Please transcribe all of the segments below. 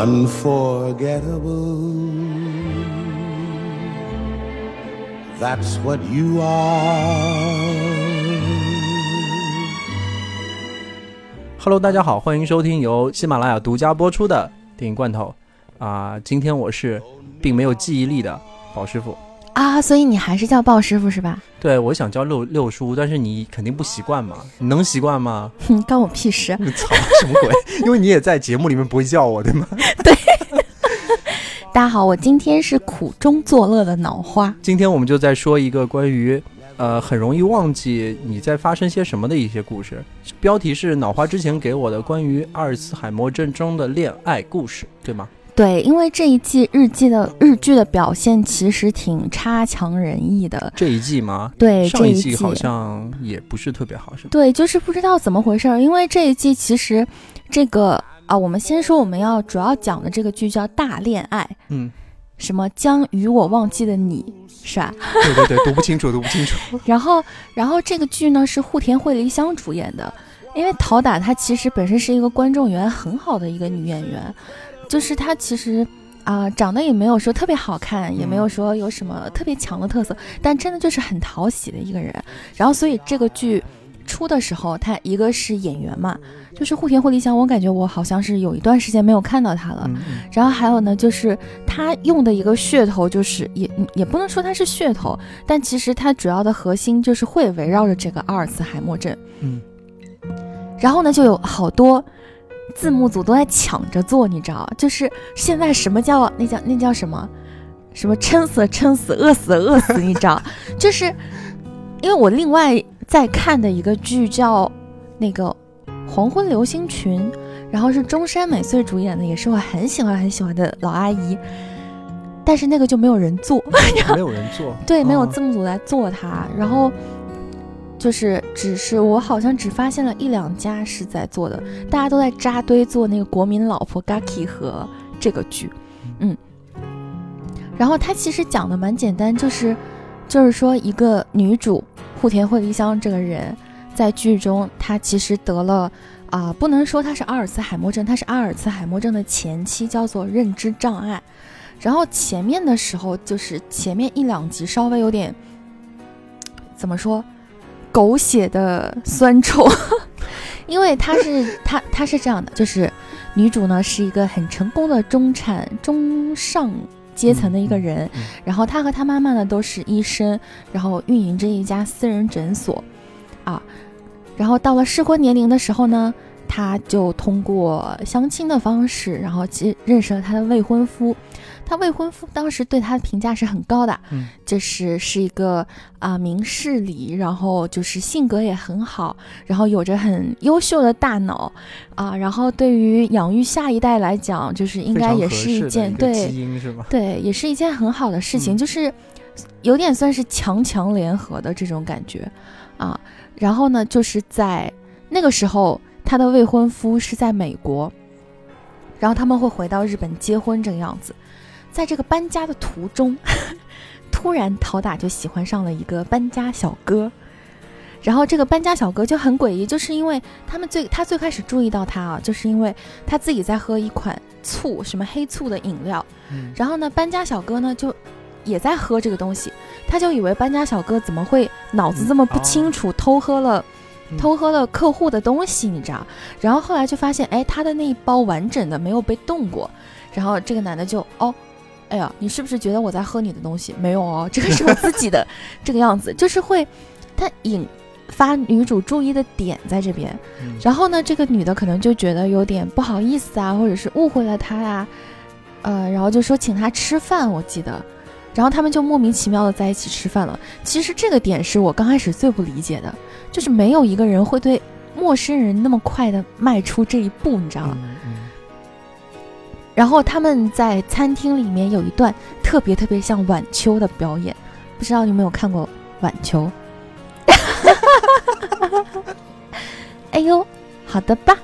unforgettable. That's what you are. Hello，大家好，欢迎收听由喜马拉雅独家播出的电影罐头啊、今天我是并没有记忆力的宝师傅。啊，所以你还是叫鲍师傅是吧？对，我想叫六六叔，但是你肯定不习惯嘛，你能习惯吗？哼，关我屁事！你操，什么鬼？因为你也在节目里面不会叫我，对吗？对大家好，我今天是苦中作乐的脑花。今天我们就在说一个关于，呃，很容易忘记你在发生些什么的一些故事。标题是脑花之前给我的关于阿尔茨海默症中的恋爱故事，对吗？对，因为这一季日记的日剧的表现其实挺差强人意的。这一季吗？对，上一季季好像也不是特别好，是吗？对，就是不知道怎么回事儿。因为这一季其实这个啊，我们先说我们要主要讲的这个剧叫《大恋爱》，嗯，什么将与我忘记的你，是吧？对对对，读不清楚，读不清楚。然后，然后这个剧呢是户田惠梨香主演的，因为陶打她其实本身是一个观众缘很好的一个女演员，就是他其实啊、长得也没有说特别好看，也没有说有什么特别强的特色，但真的就是很讨喜的一个人。然后，所以这个剧出的时候，他一个是演员嘛，就是户田惠梨香，我感觉我好像是有一段时间没有看到他了。然后还有呢，就是他用的一个噱头，就是也也不能说它是噱头，但其实它主要的核心就是会围绕着这个阿尔茨海默症。嗯，然后呢，就有好多字幕组都在抢着做，你知道，就是现在什么叫那叫那叫什么，什么撑死撑死，饿死饿死，你知道，就是因为我另外在看的一个剧叫那个《黄昏流星群》。然后是中山美穗主演的，也是我很喜欢很喜欢的老阿姨，但是那个就没有人做，没有人做，对，没有哦字幕组来做它，然后就是只是我好像只发现了一两家是在做的，大家都在扎堆做那个国民老婆 Gaki 和这个剧，嗯，然后它其实讲的蛮简单，就是就是说一个女主户田惠梨香这个人在剧中，她其实得了。啊、不能说她是阿尔茨海默症，她是阿尔茨海默症的前期，叫做认知障碍。然后前面的时候，就是前面一两集稍微有点怎么说，狗血的酸臭，因为他是他他是这样的，就是女主呢是一个很成功的中产中上阶层的一个人，嗯嗯然后她和她妈妈呢都是医生，然后运营着一家私人诊所，啊，然后到了适婚年龄的时候呢，她就通过相亲的方式，然后其认识了她的未婚夫。她未婚夫当时对她的评价是很高的，嗯就是是一个啊、明事理，然后就是性格也很好，然后有着很优秀的大脑啊，然后对于养育下一代来讲，就是应该也是一件个对基因是吧？对，也是一件很好的事情，嗯就是有点算是强强联合的这种感觉啊。然后呢，就是在那个时候，她的未婚夫是在美国，然后他们会回到日本结婚这个样子。在这个搬家的途中，突然陶打就喜欢上了一个搬家小哥。然后这个搬家小哥就很诡异，就是因为他们最他最开始注意到他啊，就是因为他自己在喝一款醋，什么黑醋的饮料，嗯然后呢，搬家小哥呢就也在喝这个东西，他就以为搬家小哥怎么会脑子这么不清楚，偷喝了嗯偷喝了客户的东西，你知道？然后后来就发现，哎，他的那一包完整的没有被动过，然后这个男的就哦。哎呀，你是不是觉得我在喝你的东西？没有哦，这个是我自己的，这个样子就是会，他引发女主注意的点在这边。嗯然后呢，这个女的可能就觉得有点不好意思啊，或者是误会了他呀、呃，然后就说请他吃饭，我记得，然后他们就莫名其妙的在一起吃饭了。其实这个点是我刚开始最不理解的，就是没有一个人会对陌生人那么快的迈出这一步，你知道吗？然后他们在餐厅里面有一段特别特别像晚秋的表演，不知道你有没有看过晚秋？哎呦，好的吧。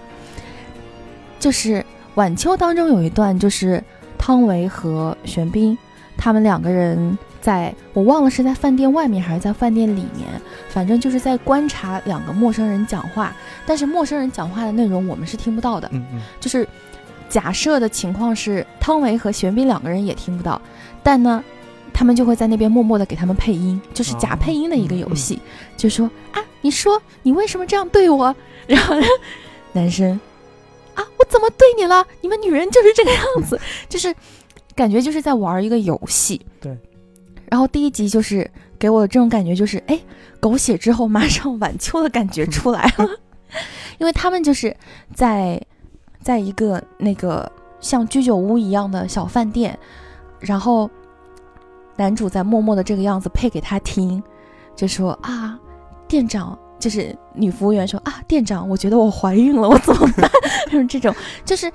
就是晚秋当中有一段，就是汤唯和玄彬他们两个人在，我忘了是在饭店外面还是在饭店里面，反正就是在观察两个陌生人讲话，但是陌生人讲话的内容我们是听不到的。嗯嗯就是假设的情况是汤唯和玄彬两个人也听不到，但呢，他们就会在那边默默的给他们配音，就是假配音的一个游戏，就说啊，你说你为什么这样对我？然后男生啊，我怎么对你了？你们女人就是这个样子，就是感觉就是在玩一个游戏。对。然后第一集就是给我这种感觉，就是哎，狗血之后马上晚秋的感觉出来了，因为他们就是在。在一个那个像居酒屋一样的小饭店，然后男主在默默的这个样子配给他听，就说啊，店长就是女服务员说啊，店长，我觉得我怀孕了，我怎么办？就是这种，就是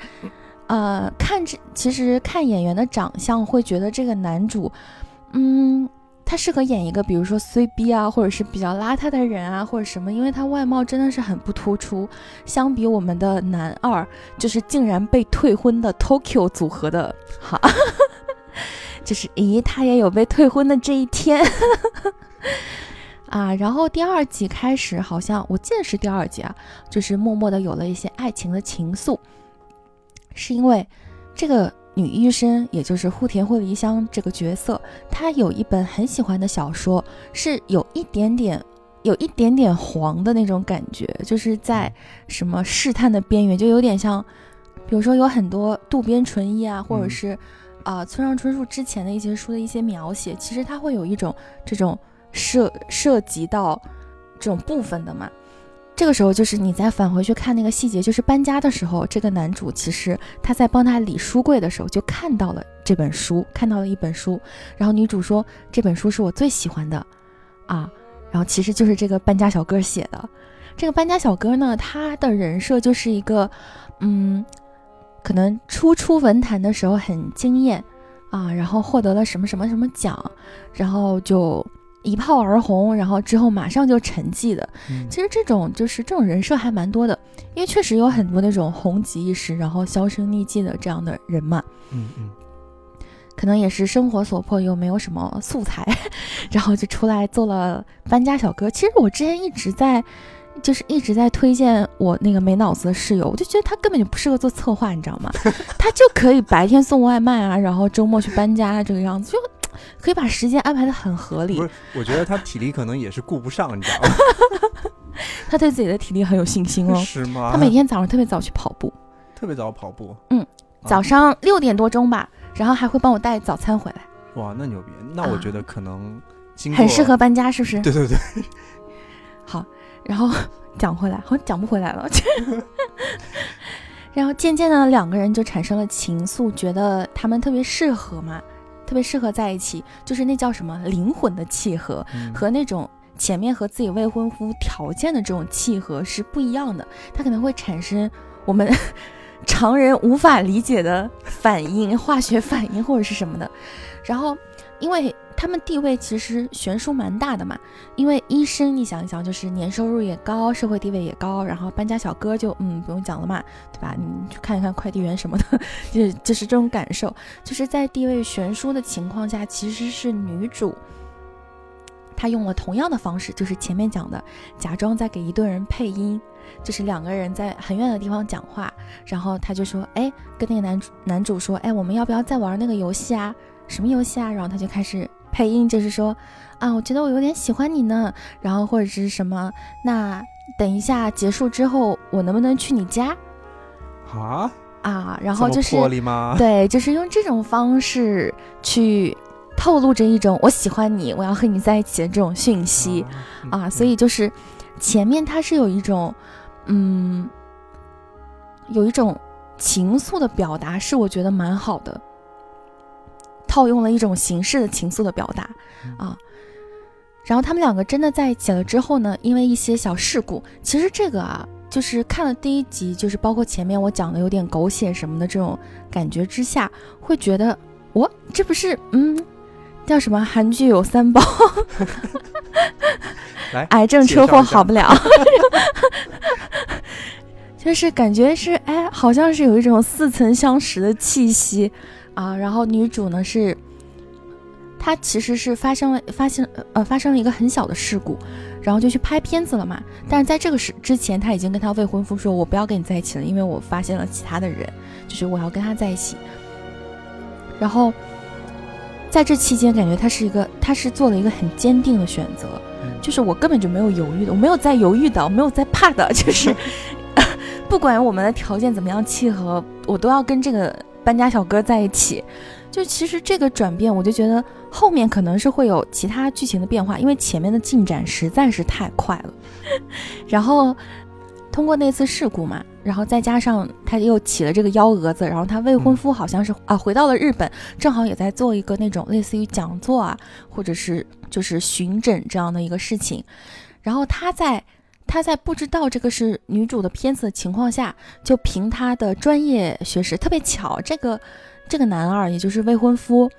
呃，看这其实看演员的长相会觉得这个男主，嗯。他适合演一个，比如说衰逼啊，或者是比较邋遢的人啊，或者什么，因为他外貌真的是很不突出。相比我们的男二，就是竟然被退婚的 Tokyo 组合的，哈，就是咦，他也有被退婚的这一天 啊。然后第二集开始，好像我记得是第二集啊，就是默默的有了一些爱情的情愫，是因为这个。女医生，也就是户田惠梨香这个角色，她有一本很喜欢的小说，是有一点点、有一点点黄的那种感觉，就是在什么试探的边缘，就有点像，比如说有很多渡边淳一啊，或者是啊村上春树之前的一些书的一些描写，其实它会有一种这种涉涉及到这种部分的嘛。这个时候，就是你再返回去看那个细节，就是搬家的时候，这个男主其实他在帮他理书柜的时候，就看到了这本书，看到了一本书，然后女主说这本书是我最喜欢的，啊，然后其实就是这个搬家小哥写的。这个搬家小哥呢，他的人设就是一个，嗯，可能初出文坛的时候很惊艳，啊，然后获得了什么什么什么奖，然后就。一炮而红，然后之后马上就沉寂的。其实这种就是这种人设还蛮多的，因为确实有很多那种红极一时，然后销声匿迹的这样的人嘛。嗯嗯，可能也是生活所迫，又没有什么素材，然后就出来做了搬家小哥。其实我之前一直在，就是一直在推荐我那个没脑子的室友，我就觉得他根本就不适合做策划，你知道吗？他就可以白天送外卖啊，然后周末去搬家这个样子就。可以把时间安排的很合理。不是，我觉得他体力可能也是顾不上，你知道吗？他对自己的体力很有信心哦。是吗？他每天早上特别早去跑步，特别早跑步。嗯，早上六点多钟吧，然后还会帮我带早餐回来。哇，那牛逼！那我觉得可能很适合搬家，是不是？对对对。好，然后讲回来，好像讲不回来了。然后渐渐的，两个人就产生了情愫，觉得他们特别适合嘛。特别适合在一起，就是那叫什么灵魂的契合，和那种前面和自己未婚夫条件的这种契合是不一样的。它可能会产生我们 常人无法理解的反应，化学反应或者是什么的。然后，因为。他们地位其实悬殊蛮大的嘛，因为医生你想一想，就是年收入也高，社会地位也高，然后搬家小哥就嗯不用讲了嘛，对吧？你去看一看快递员什么的，就就是这种感受，就是在地位悬殊的情况下，其实是女主，她用了同样的方式，就是前面讲的，假装在给一对人配音，就是两个人在很远的地方讲话，然后她就说，哎，跟那个男主男主说，哎，我们要不要再玩那个游戏啊？什么游戏啊？然后他就开始。配音就是说，啊，我觉得我有点喜欢你呢，然后或者是什么，那等一下结束之后，我能不能去你家？啊啊，然后就是？对，就是用这种方式去透露着一种我喜欢你，我要和你在一起的这种讯息啊，所以就是前面它是有一种，嗯，有一种情愫的表达，是我觉得蛮好的。套用了一种形式的情愫的表达啊，然后他们两个真的在一起了之后呢，因为一些小事故，其实这个啊，就是看了第一集，就是包括前面我讲的有点狗血什么的这种感觉之下，会觉得我这不是嗯，叫什么韩剧有三宝，癌症车祸好不了，就是感觉是哎，好像是有一种似曾相识的气息。啊，然后女主呢是她其实是发生了发现呃发生了一个很小的事故，然后就去拍片子了嘛。但是在这个时之前，她已经跟她未婚夫说：“我不要跟你在一起了，因为我发现了其他的人，就是我要跟他在一起。”然后在这期间，感觉她是一个她是做了一个很坚定的选择，就是我根本就没有犹豫的，我没有在犹豫的，我没有在怕的，就是 不管我们的条件怎么样契合，我都要跟这个搬家小哥在一起。就其实这个转变，我就觉得后面可能是会有其他剧情的变化，因为前面的进展实在是太快了。然后通过那次事故嘛，然后再加上他又起了这个幺蛾子，然后他未婚夫好像是啊回到了日本，正好也在做一个那种类似于讲座啊，或者是就是巡诊这样的一个事情。然后他在他在不知道这个是女主的片子的情况下，就凭他的专业学识，特别巧这个。这个男二，也就是未婚夫，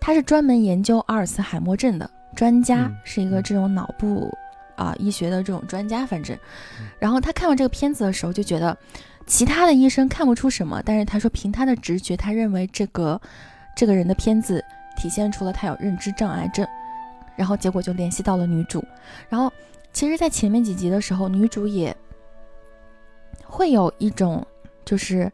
他是专门研究阿尔茨海默症的专家，是一个这种脑部啊医学的这种专家。反正，然后他看完这个片子的时候，就觉得其他的医生看不出什么，但是他说凭他的直觉，他认为这个这个人的片子体现出了他有认知障碍症。然后结果就联系到了女主。然后其实，在前面几集的时候，女主也会有一种就是。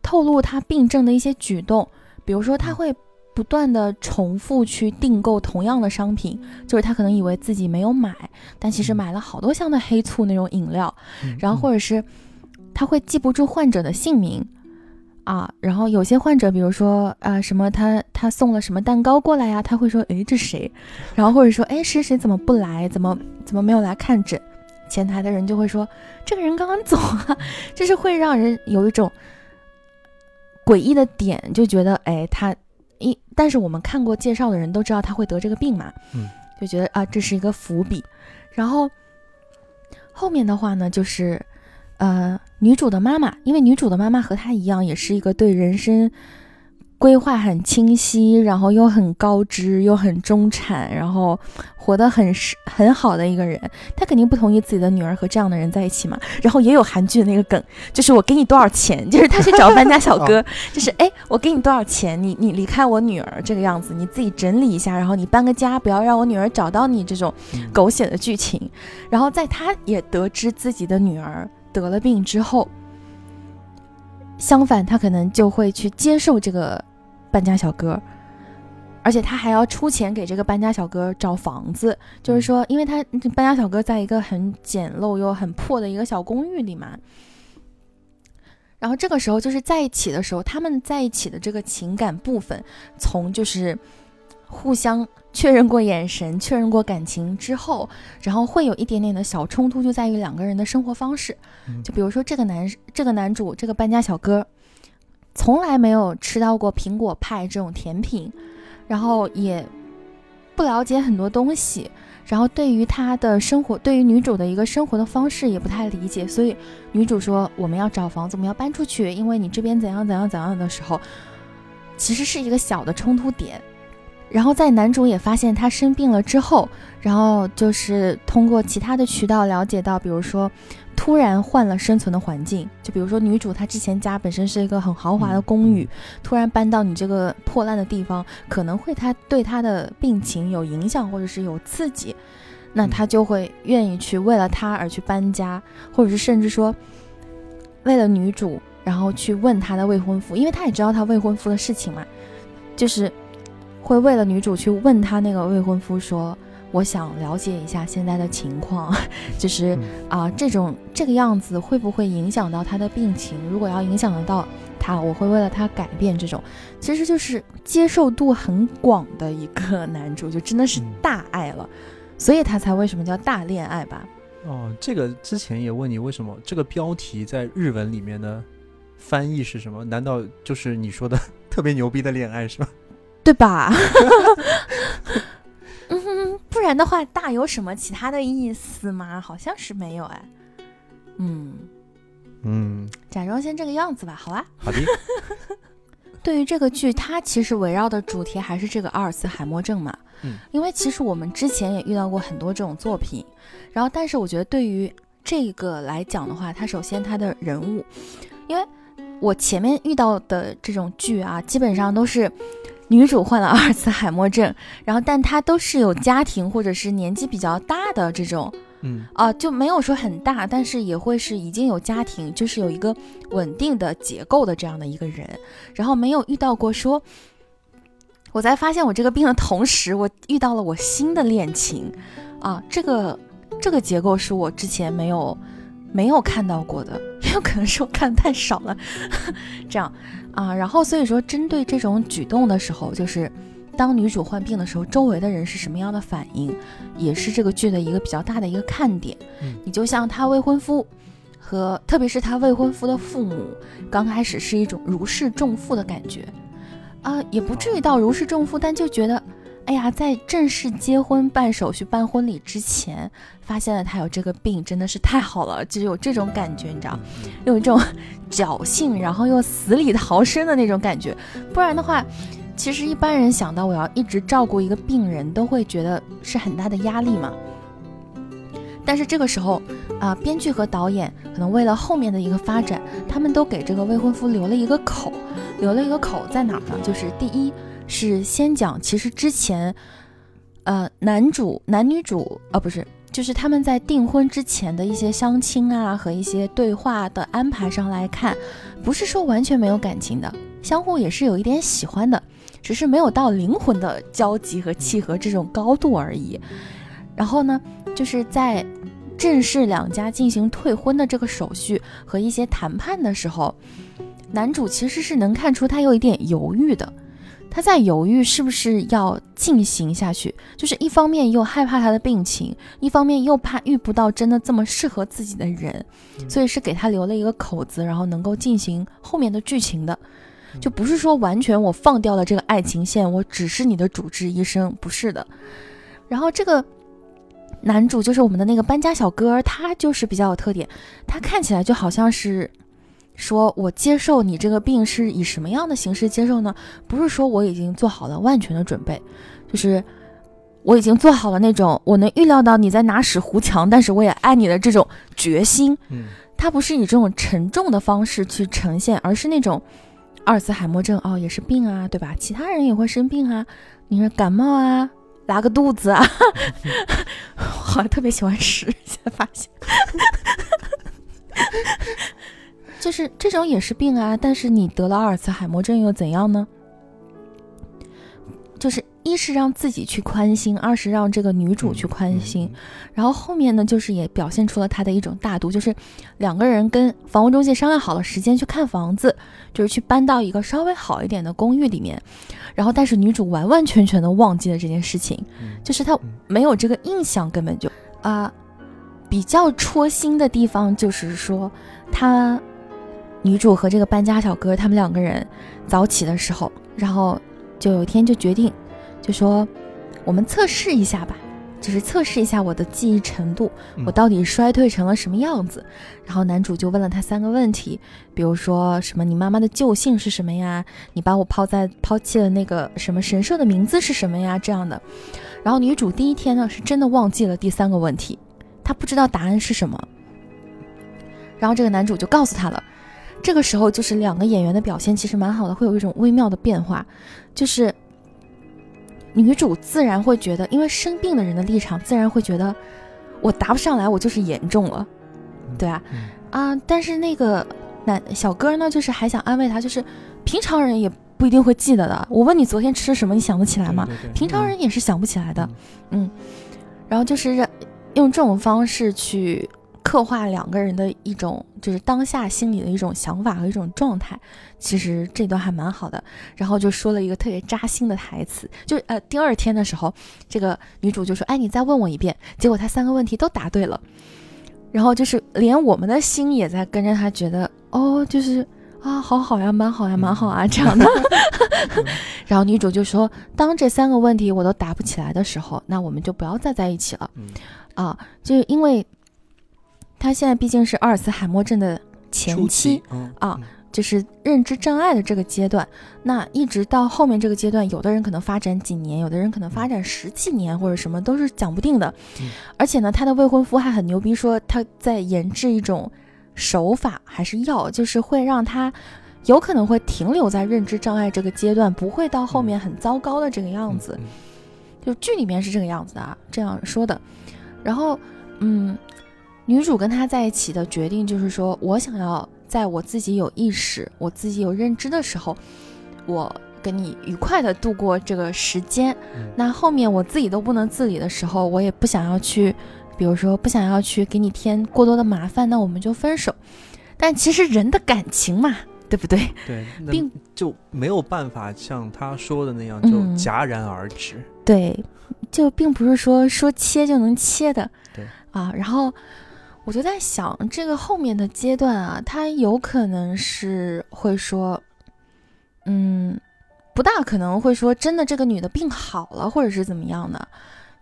透露她病症的一些举动，比如说她会不断的重复去订购同样的商品，就是她可能以为自己没有买，但其实买了好多箱的黑醋那种饮料，然后或者是她会记不住患者的姓名啊，然后有些患者，比如说啊什么他他送了什么蛋糕过来呀，他会说诶，这谁，然后或者说诶，谁谁怎么不来，怎么怎么没有来看诊，前台的人就会说这个人刚刚走啊，就是会让人有一种。诡异的点就觉得，哎，他一，但是我们看过介绍的人都知道他会得这个病嘛，嗯，就觉得啊，这是一个伏笔。然后后面的话呢，就是，呃，女主的妈妈，因为女主的妈妈和她一样，也是一个对人生。规划很清晰，然后又很高知，又很中产，然后活得很是很好的一个人，她肯定不同意自己的女儿和这样的人在一起嘛。然后也有韩剧的那个梗，就是我给你多少钱，就是他去找搬家小哥，就是哎，我给你多少钱，你你离开我女儿这个样子，你自己整理一下，然后你搬个家，不要让我女儿找到你这种狗血的剧情。然后在她也得知自己的女儿得了病之后，相反，他可能就会去接受这个。搬家小哥，而且他还要出钱给这个搬家小哥找房子，就是说，因为他搬家小哥在一个很简陋又很破的一个小公寓里嘛。然后这个时候就是在一起的时候，他们在一起的这个情感部分，从就是互相确认过眼神、确认过感情之后，然后会有一点点的小冲突，就在于两个人的生活方式。就比如说这个男这个男主这个搬家小哥。从来没有吃到过苹果派这种甜品，然后也不了解很多东西，然后对于他的生活，对于女主的一个生活的方式也不太理解，所以女主说我们要找房子，我们要搬出去，因为你这边怎样怎样怎样的时候，其实是一个小的冲突点。然后在男主也发现他生病了之后，然后就是通过其他的渠道了解到，比如说。突然换了生存的环境，就比如说女主她之前家本身是一个很豪华的公寓，突然搬到你这个破烂的地方，可能会她对她的病情有影响或者是有刺激，那她就会愿意去为了她而去搬家，或者是甚至说为了女主，然后去问她的未婚夫，因为她也知道她未婚夫的事情嘛，就是会为了女主去问她那个未婚夫说。我想了解一下现在的情况，就是啊，这种这个样子会不会影响到他的病情？如果要影响得到他，我会为了他改变。这种其实就是接受度很广的一个男主，就真的是大爱了，所以他才为什么叫大恋爱吧？哦，这个之前也问你为什么这个标题在日文里面的翻译是什么？难道就是你说的 特别牛逼的恋爱是吧？对吧？嗯，不然的话，大有什么其他的意思吗？好像是没有哎。嗯嗯，假装先这个样子吧，好吧。好的。对于这个剧，它其实围绕的主题还是这个阿尔茨海默症嘛。嗯。因为其实我们之前也遇到过很多这种作品，然后但是我觉得对于这个来讲的话，它首先它的人物，因为我前面遇到的这种剧啊，基本上都是。女主患了阿尔茨海默症，然后但她都是有家庭或者是年纪比较大的这种，嗯。啊、就没有说很大，但是也会是已经有家庭，就是有一个稳定的结构的这样的一个人，然后没有遇到过说。我在发现我这个病的同时，我遇到了我新的恋情，啊，这个这个结构是我之前没有没有看到过的，也 有可能是我看的太少了，这样啊，然后所以说针对这种举动的时候，就是当女主患病的时候，周围的人是什么样的反应，也是这个剧的一个比较大的一个看点。嗯你就像她未婚夫和特别是她未婚夫的父母，刚开始是一种如释重负的感觉，啊，也不至于到如释重负，但就觉得。哎呀，在正式结婚、办手续、办婚礼之前，发现了他有这个病，真的是太好了，就有这种感觉，你知道，有一种 侥幸，然后又死里逃生的那种感觉。不然的话，其实一般人想到我要一直照顾一个病人，都会觉得是很大的压力嘛。但是这个时候啊、编剧和导演可能为了后面的一个发展，他们都给这个未婚夫留了一个口，留了一个口在哪儿呢？就是第一是先讲，其实之前，呃，男主男女主呃不是，就是他们在订婚之前的一些相亲啊和一些对话的安排上来看，不是说完全没有感情的，相互也是有一点喜欢的，只是没有到灵魂的交集和契合这种高度而已。然后呢，就是在正式两家进行退婚的这个手续和一些谈判的时候，男主其实是能看出他有一点犹豫的。他在犹豫是不是要进行下去，就是一方面又害怕他的病情，一方面又怕遇不到真的这么适合自己的人，所以是给他留了一个口子，然后能够进行后面的剧情的，就不是说完全我放掉了这个爱情线，我只是你的主治医生，不是的。然后这个男主就是我们的那个搬家小哥，他就是比较有特点，他看起来就好像是。说我接受你这个病是以什么样的形式接受呢？不是说我已经做好了万全的准备，就是我已经做好了那种我能预料到你在拿屎糊墙，但是我也爱你的这种决心。嗯它不是以这种沉重的方式去呈现，而是那种阿尔茨海默症哦，也是病啊，对吧？其他人也会生病啊，你说感冒啊，拉个肚子啊，我好像特别喜欢屎，现在发现。就是这种也是病啊，但是你得了阿尔茨海默症又怎样呢？就是一是让自己去宽心，二是让这个女主去宽心，然后后面呢，就是也表现出了他的一种大度，就是两个人跟房屋中介商量好了时间去看房子，就是去搬到一个稍微好一点的公寓里面，然后但是女主完完全全的忘记了这件事情，就是她没有这个印象，根本就。啊、比较戳心的地方就是说，她女主和这个搬家小哥他们两个人早起的时候，然后就有一天就决定，就说我们测试一下吧。就是测试一下我的记忆程度，嗯我到底衰退成了什么样子。然后男主就问了他三个问题，比如说什么你妈妈的旧姓是什么呀？你把我抛在抛弃的那个什么神社的名字是什么呀？这样的。然后女主第一天呢是真的忘记了第三个问题，她不知道答案是什么。然后这个男主就告诉她了。这个时候就是两个演员的表现其实蛮好的，会有一种微妙的变化，就是女主自然会觉得，因为生病的人的立场自然会觉得我答不上来，我就是严重了，对啊，嗯。啊，但是那个男小哥呢，就是还想安慰他，就是平常人也不一定会记得的。我问你昨天吃了什么，你想得起来吗？对对对。平常人也是想不起来的，嗯，然后就是让用这种方式去刻画两个人的一种，就是当下心里的一种想法和一种状态。其实这段还蛮好的，然后就说了一个特别扎心的台词，就是呃第二天的时候，这个女主就说：“哎，你再问我一遍。”结果她三个问题都答对了，然后就是连我们的心也在跟着她，觉得哦，就是啊，好好呀，蛮好呀，蛮好啊这样的。然后女主就说：“当这三个问题我都答不起来的时候，那我们就不要再在一起了。”嗯啊，就是因为她现在毕竟是阿尔茨海默症的前期啊，就是认知障碍的这个阶段，那一直到后面这个阶段，有的人可能发展几年，有的人可能发展十几年或者什么，都是讲不定的。嗯而且呢，他的未婚夫还很牛逼，说他在研制一种手法还是药，就是会让他有可能会停留在认知障碍这个阶段，不会到后面很糟糕的这个样子。嗯就剧里面是这个样子的啊，这样说的。然后，嗯，女主跟他在一起的决定就是说，我想要在我自己有意识、我自己有认知的时候，我跟你愉快的度过这个时间。嗯那后面我自己都不能自理的时候，我也不想要去，比如说不想要去给你添过多的麻烦，那我们就分手。但其实人的感情嘛，对不对？对，并就没有办法像他说的那样就嗯戛然而止。对，就并不是说说切就能切的。对啊，然后我就在想，这个后面的阶段啊，他有可能是会说，嗯，不大可能会说真的这个女的病好了，或者是怎么样的，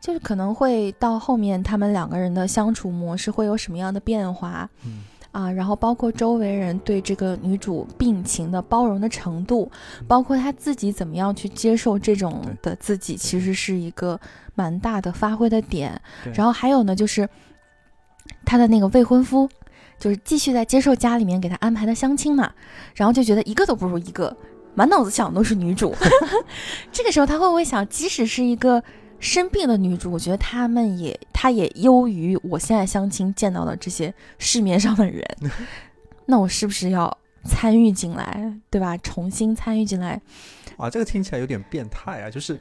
就是可能会到后面他们两个人的相处模式会有什么样的变化。嗯啊，然后包括周围人对这个女主病情的包容的程度，包括她自己怎么样去接受这种的自己，其实是一个蛮大的发挥的点。然后还有呢，就是她的那个未婚夫，就是继续在接受家里面给她安排的相亲嘛，然后就觉得一个都不如一个，满脑子想的都是女主。这个时候他会不会想，即使是一个生病的女主，我觉得他们也，她也优于我现在相亲见到的这些市面上的人。那我是不是要参与进来，对吧？重新参与进来，啊，这个听起来有点变态啊！就是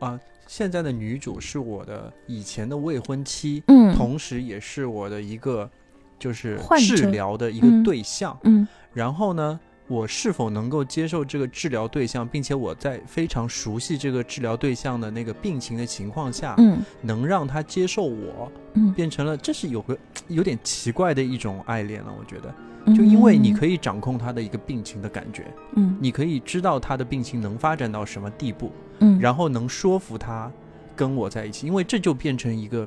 啊，现在的女主是我的以前的未婚妻，嗯。同时也是我的一个就是治疗的一个嗯。对象。嗯。然后呢，我是否能够接受这个治疗对象，并且我在非常熟悉这个治疗对象的那个病情的情况下，嗯能让他接受我，嗯，变成了这是有个有点奇怪的一种爱恋了。我觉得，嗯就因为你可以掌控他的一个病情的感觉，嗯你可以知道他的病情能发展到什么地步，嗯，然后能说服他跟我在一起，因为这就变成一个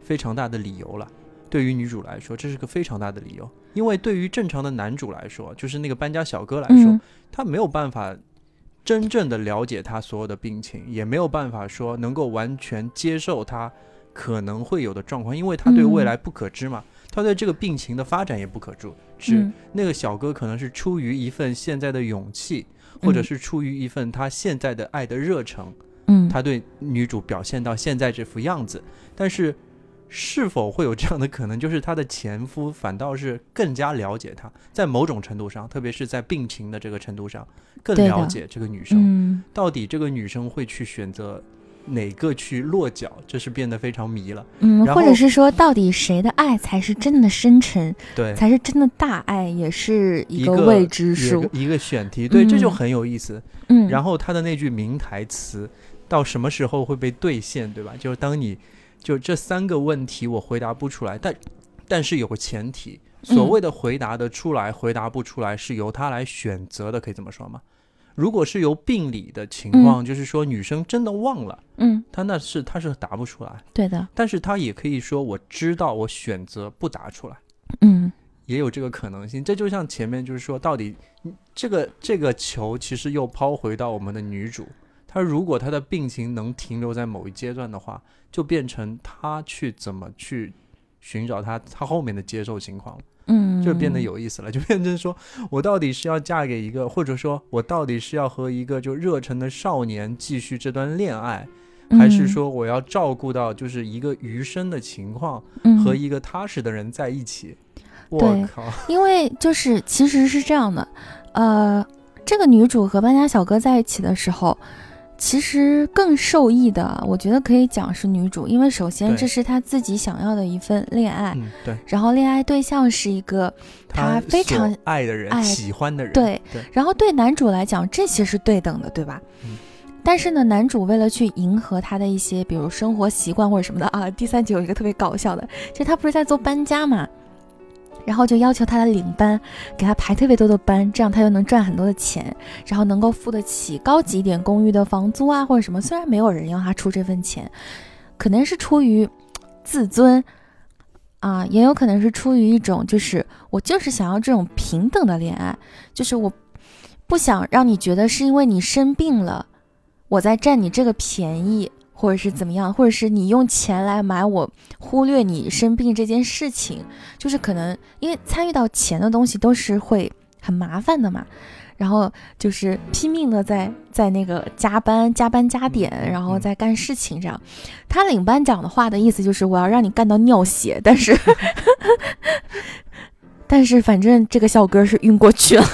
非常大的理由了。对于女主来说，这是个非常大的理由，因为对于正常的男主来说，就是那个搬家小哥来说，嗯。他没有办法真正的了解他所有的病情，也没有办法说能够完全接受他可能会有的状况，因为他对未来不可知嘛，他对这个病情的发展也不可知。是、嗯。那个小哥可能是出于一份现在的勇气，或者嗯。是出于一份他现在的爱的热诚，嗯。他对女主表现到现在这副样子，但是是否会有这样的可能，就是她的前夫反倒是更加了解她，在某种程度上，特别是在病情的这个程度上，更了解这个女生。嗯到底这个女生会去选择哪个去落脚，这是变得非常迷了。嗯，或者是说，到底谁的爱才是真的深沉，对，才是真的大爱，也是一个个未知数。一个选题，对，这就嗯很有意思。嗯，然后他的那句名台词到什么时候会被兑现，对吧？就是当你就这三个问题我回答不出来，但但是有个前提，所嗯谓的回答得出来、回答不出来是由他来选择的，可以这么说吗？如果是由病理的情况，就是说女生真的忘了，嗯，她那是她是答不出来，对的，但是她也可以说我知道，我选择不答出来。嗯也有这个可能性。这就像前面就是说，到底嗯这个这个球其实又抛回到我们的女主，她如果他的病情能停留在某一阶段的话，就变成他去怎么去寻找他他后面的接受情况，嗯，就变得有意思了，就变成说我到底是要嫁给一个，或者说我到底是要和一个就热忱的少年继续这段恋爱。还是嗯说我要照顾到就是一个余生的情况，嗯和一个踏实的人在一起？我对靠！因为就是其实是这样的，呃，这个女主和搬家小哥在一起的时候，其实更受益的，我觉得可以讲是女主，因为首先这是她自己想要的一份恋爱，嗯，对，然后恋爱对象是一个她非常所爱的人、爱喜欢的人，对。对，然后对男主来讲，这些是对等的，对吧？嗯。但是呢，男主为了去迎合他的一些，比如生活习惯或者什么的啊，第三集有一个特别搞笑的，就他不是在做搬家嘛，然后就要求他的领班给他排特别多的班，这样他就能赚很多的钱，然后能够付得起高级一点公寓的房租啊或者什么。虽然没有人要他出这份钱，可能是出于自尊啊，也有可能是出于一种就是我就是想要这种平等的恋爱，就是我不想让你觉得是因为你生病了，我在占你这个便宜。或者是怎么样，或者是你用钱来买我，忽略你生病这件事情，就是可能因为参与到钱的东西都是会很麻烦的嘛。然后就是拼命的在在那个加班加班加点，然后在干事情这样。他领班讲的话的意思就是我要让你干到尿血，但是 但是反正这个小哥是晕过去了。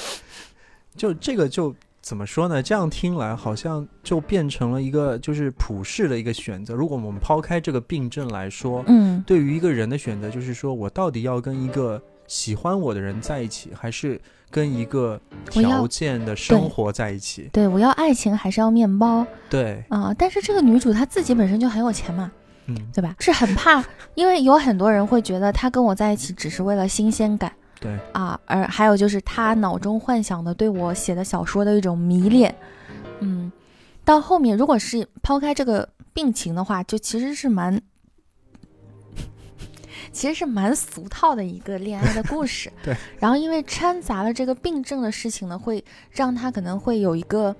就这个就怎么说呢？这样听来好像就变成了一个就是普世的一个选择。如果我们抛开这个病症来说，嗯对于一个人的选择，就是说我到底要跟一个喜欢我的人在一起，还是跟一个条件的生活在一起？对我要爱情还是要面包对，啊、但是这个女主她自己本身就很有钱嘛，嗯，对吧？是很怕，因为有很多人会觉得他跟我在一起只是为了新鲜感对，啊，而还有就是他脑中幻想的对我写的小说的一种迷恋，嗯，到后面如果是抛开这个病情的话，就其实是蛮。其实是蛮俗套的一个恋爱的故事，对。然后因为掺杂了这个病症的事情呢，会让他可能会有一个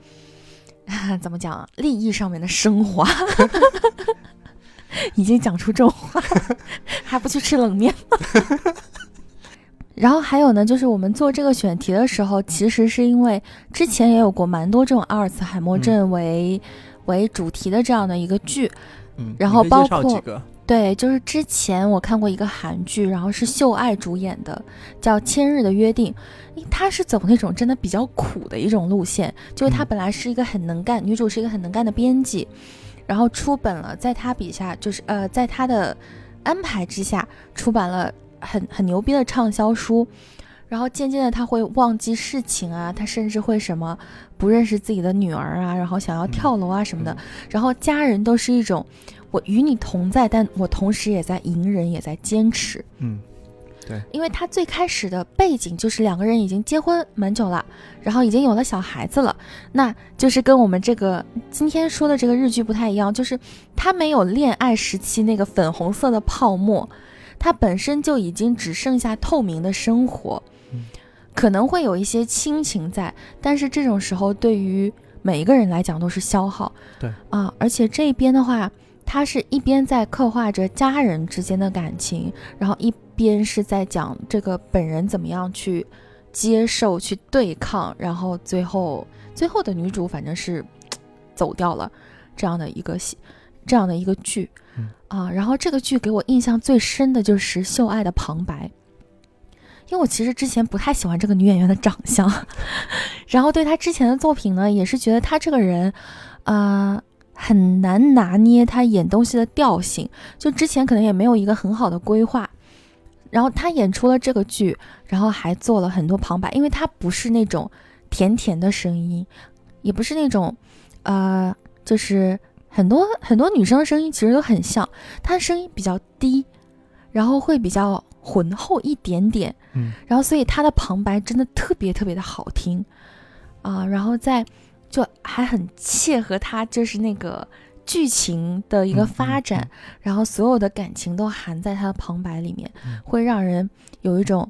怎么讲啊利益上面的升华。已经讲出这种话，还不去吃冷面吗？然后还有呢，就是我们做这个选题的时候，其实是因为之前也有过蛮多这种阿尔茨海默症为、为主题的这样的一个剧，嗯，然后包括对，就是之前我看过一个韩剧，然后是秀爱主演的，叫《千日的约定》。诶她是走那种真的比较苦的一种路线，就是她嗯。本来是一个很能干，女主是一个很能干的编辑，然后出本了，在她笔下就是呃，在她的安排之下出版了很很牛逼的畅销书。然后渐渐的，他会忘记事情啊，他甚至会什么不认识自己的女儿啊，然后想要跳楼啊什么的。嗯然后家人都是一种我与你同在，但我同时也在隐忍，也在坚持。嗯，对因为他最开始的背景就是两个人已经结婚蛮久了，然后已经有了小孩子了，那就是跟我们这个今天说的这个日剧不太一样，就是他没有恋爱时期那个粉红色的泡沫，他本身就已经只剩下透明的生活。嗯，可能会有一些亲情在，但是这种时候对于每一个人来讲都是消耗。对。啊，而且这边的话，他是一边在刻画着家人之间的感情，然后一边是在讲这个本人怎么样去接受、去对抗，然后最后最后的女主反正是走掉了，这样的一个戏，这样的一个剧、嗯啊。然后这个剧给我印象最深的就是秀爱的旁白。因为我其实之前不太喜欢这个女演员的长相，然后对她之前的作品呢，也是觉得她这个人，呃，很难拿捏她演东西的调性，就之前可能也没有一个很好的规划。然后她演出了这个剧，然后还做了很多旁白，因为她不是那种甜甜的声音，也不是那种，呃，就是很多很多女生的声音其实都很像，她的声音比较低，然后会比较浑厚一点点，嗯，然后所以她的旁白真的特别特别的好听，啊、然后在就还很切合她就是那个剧情的一个嗯嗯。发展，然后所有的感情都含在她的旁白里面，嗯。会让人有一种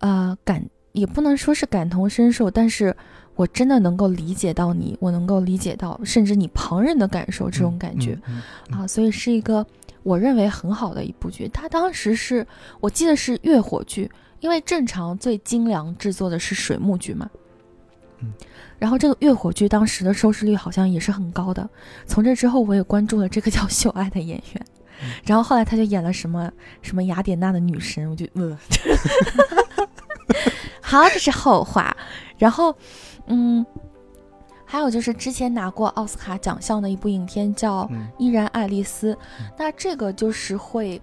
呃感，也不能说是感同身受，但是我真的能够理解到你，我能够理解到甚至你旁人的感受这种感觉。嗯，嗯啊，所以是一个我认为很好的一部剧。它当时是我记得是月火剧，因为正常最精良制作的是水木剧嘛。嗯。然后这个月火剧当时的收视率好像也是很高的。从这之后，我也关注了这个叫秀爱的演员。嗯然后后来他就演了什么什么雅典娜的女神，我就呃，好，这是后话。然后，嗯，还有就是之前拿过奥斯卡奖项的一部影片叫《嗯依然爱丽丝嗯》，那这个就是会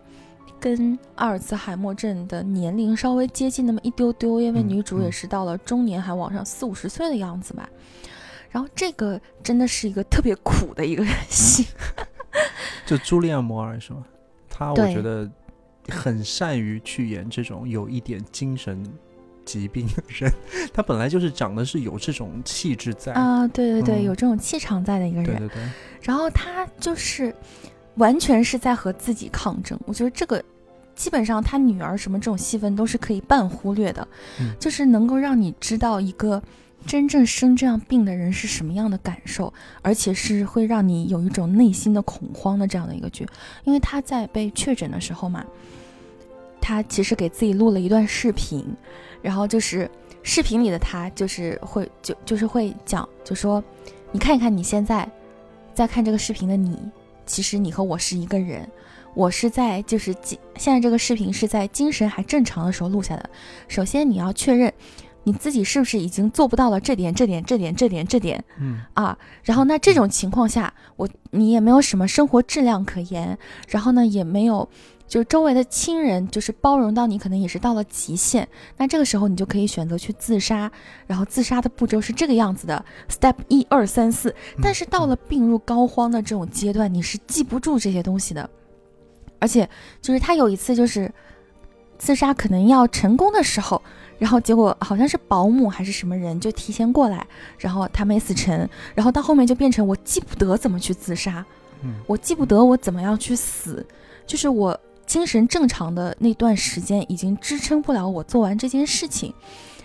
跟阿尔茨海默症的年龄稍微接近那么一丢丢，因为嗯女主也嗯是到了中年，还往上四五十岁的样子吧。然后这个真的是一个特别苦的一个戏，就朱莉安·摩尔是吗？她我觉得很善于去演这种有一点精神疾病的人，他本来就是长得是有这种气质在。啊，对对对，嗯有这种气场在的一个人。对对对，然后他就是完全是在和自己抗争。我觉得这个基本上他女儿什么这种戏份都是可以半忽略的，嗯就是能够让你知道一个真正生这样病的人是什么样的感受，而且是会让你有一种内心的恐慌的这样的一个剧。因为他在被确诊的时候嘛。他其实给自己录了一段视频，然后就是视频里的他就是会就就是会讲，就说你看一看你现在在看这个视频的你，其实你和我是一个人。我是在就是精现在这个视频是在精神还正常的时候录下的。首先你要确认你自己是不是已经做不到了这点这点这点这点这点嗯啊。然后那这种情况下，我你也没有什么生活质量可言，然后呢也没有就是周围的亲人就是包容到你可能也是到了极限。那这个时候你就可以选择去自杀。然后自杀的步骤是这个样子的：step 一二三四。但是到了病入膏肓的这种阶段，你是记不住这些东西的。而且，就是他有一次就是自杀可能要成功的时候，然后结果好像是保姆还是什么人就提前过来，然后他没死成，然后到后面就变成我记不得怎么去自杀，嗯我记不得我怎么样去死，就是我精神正常的那段时间已经支撑不了我做完这件事情，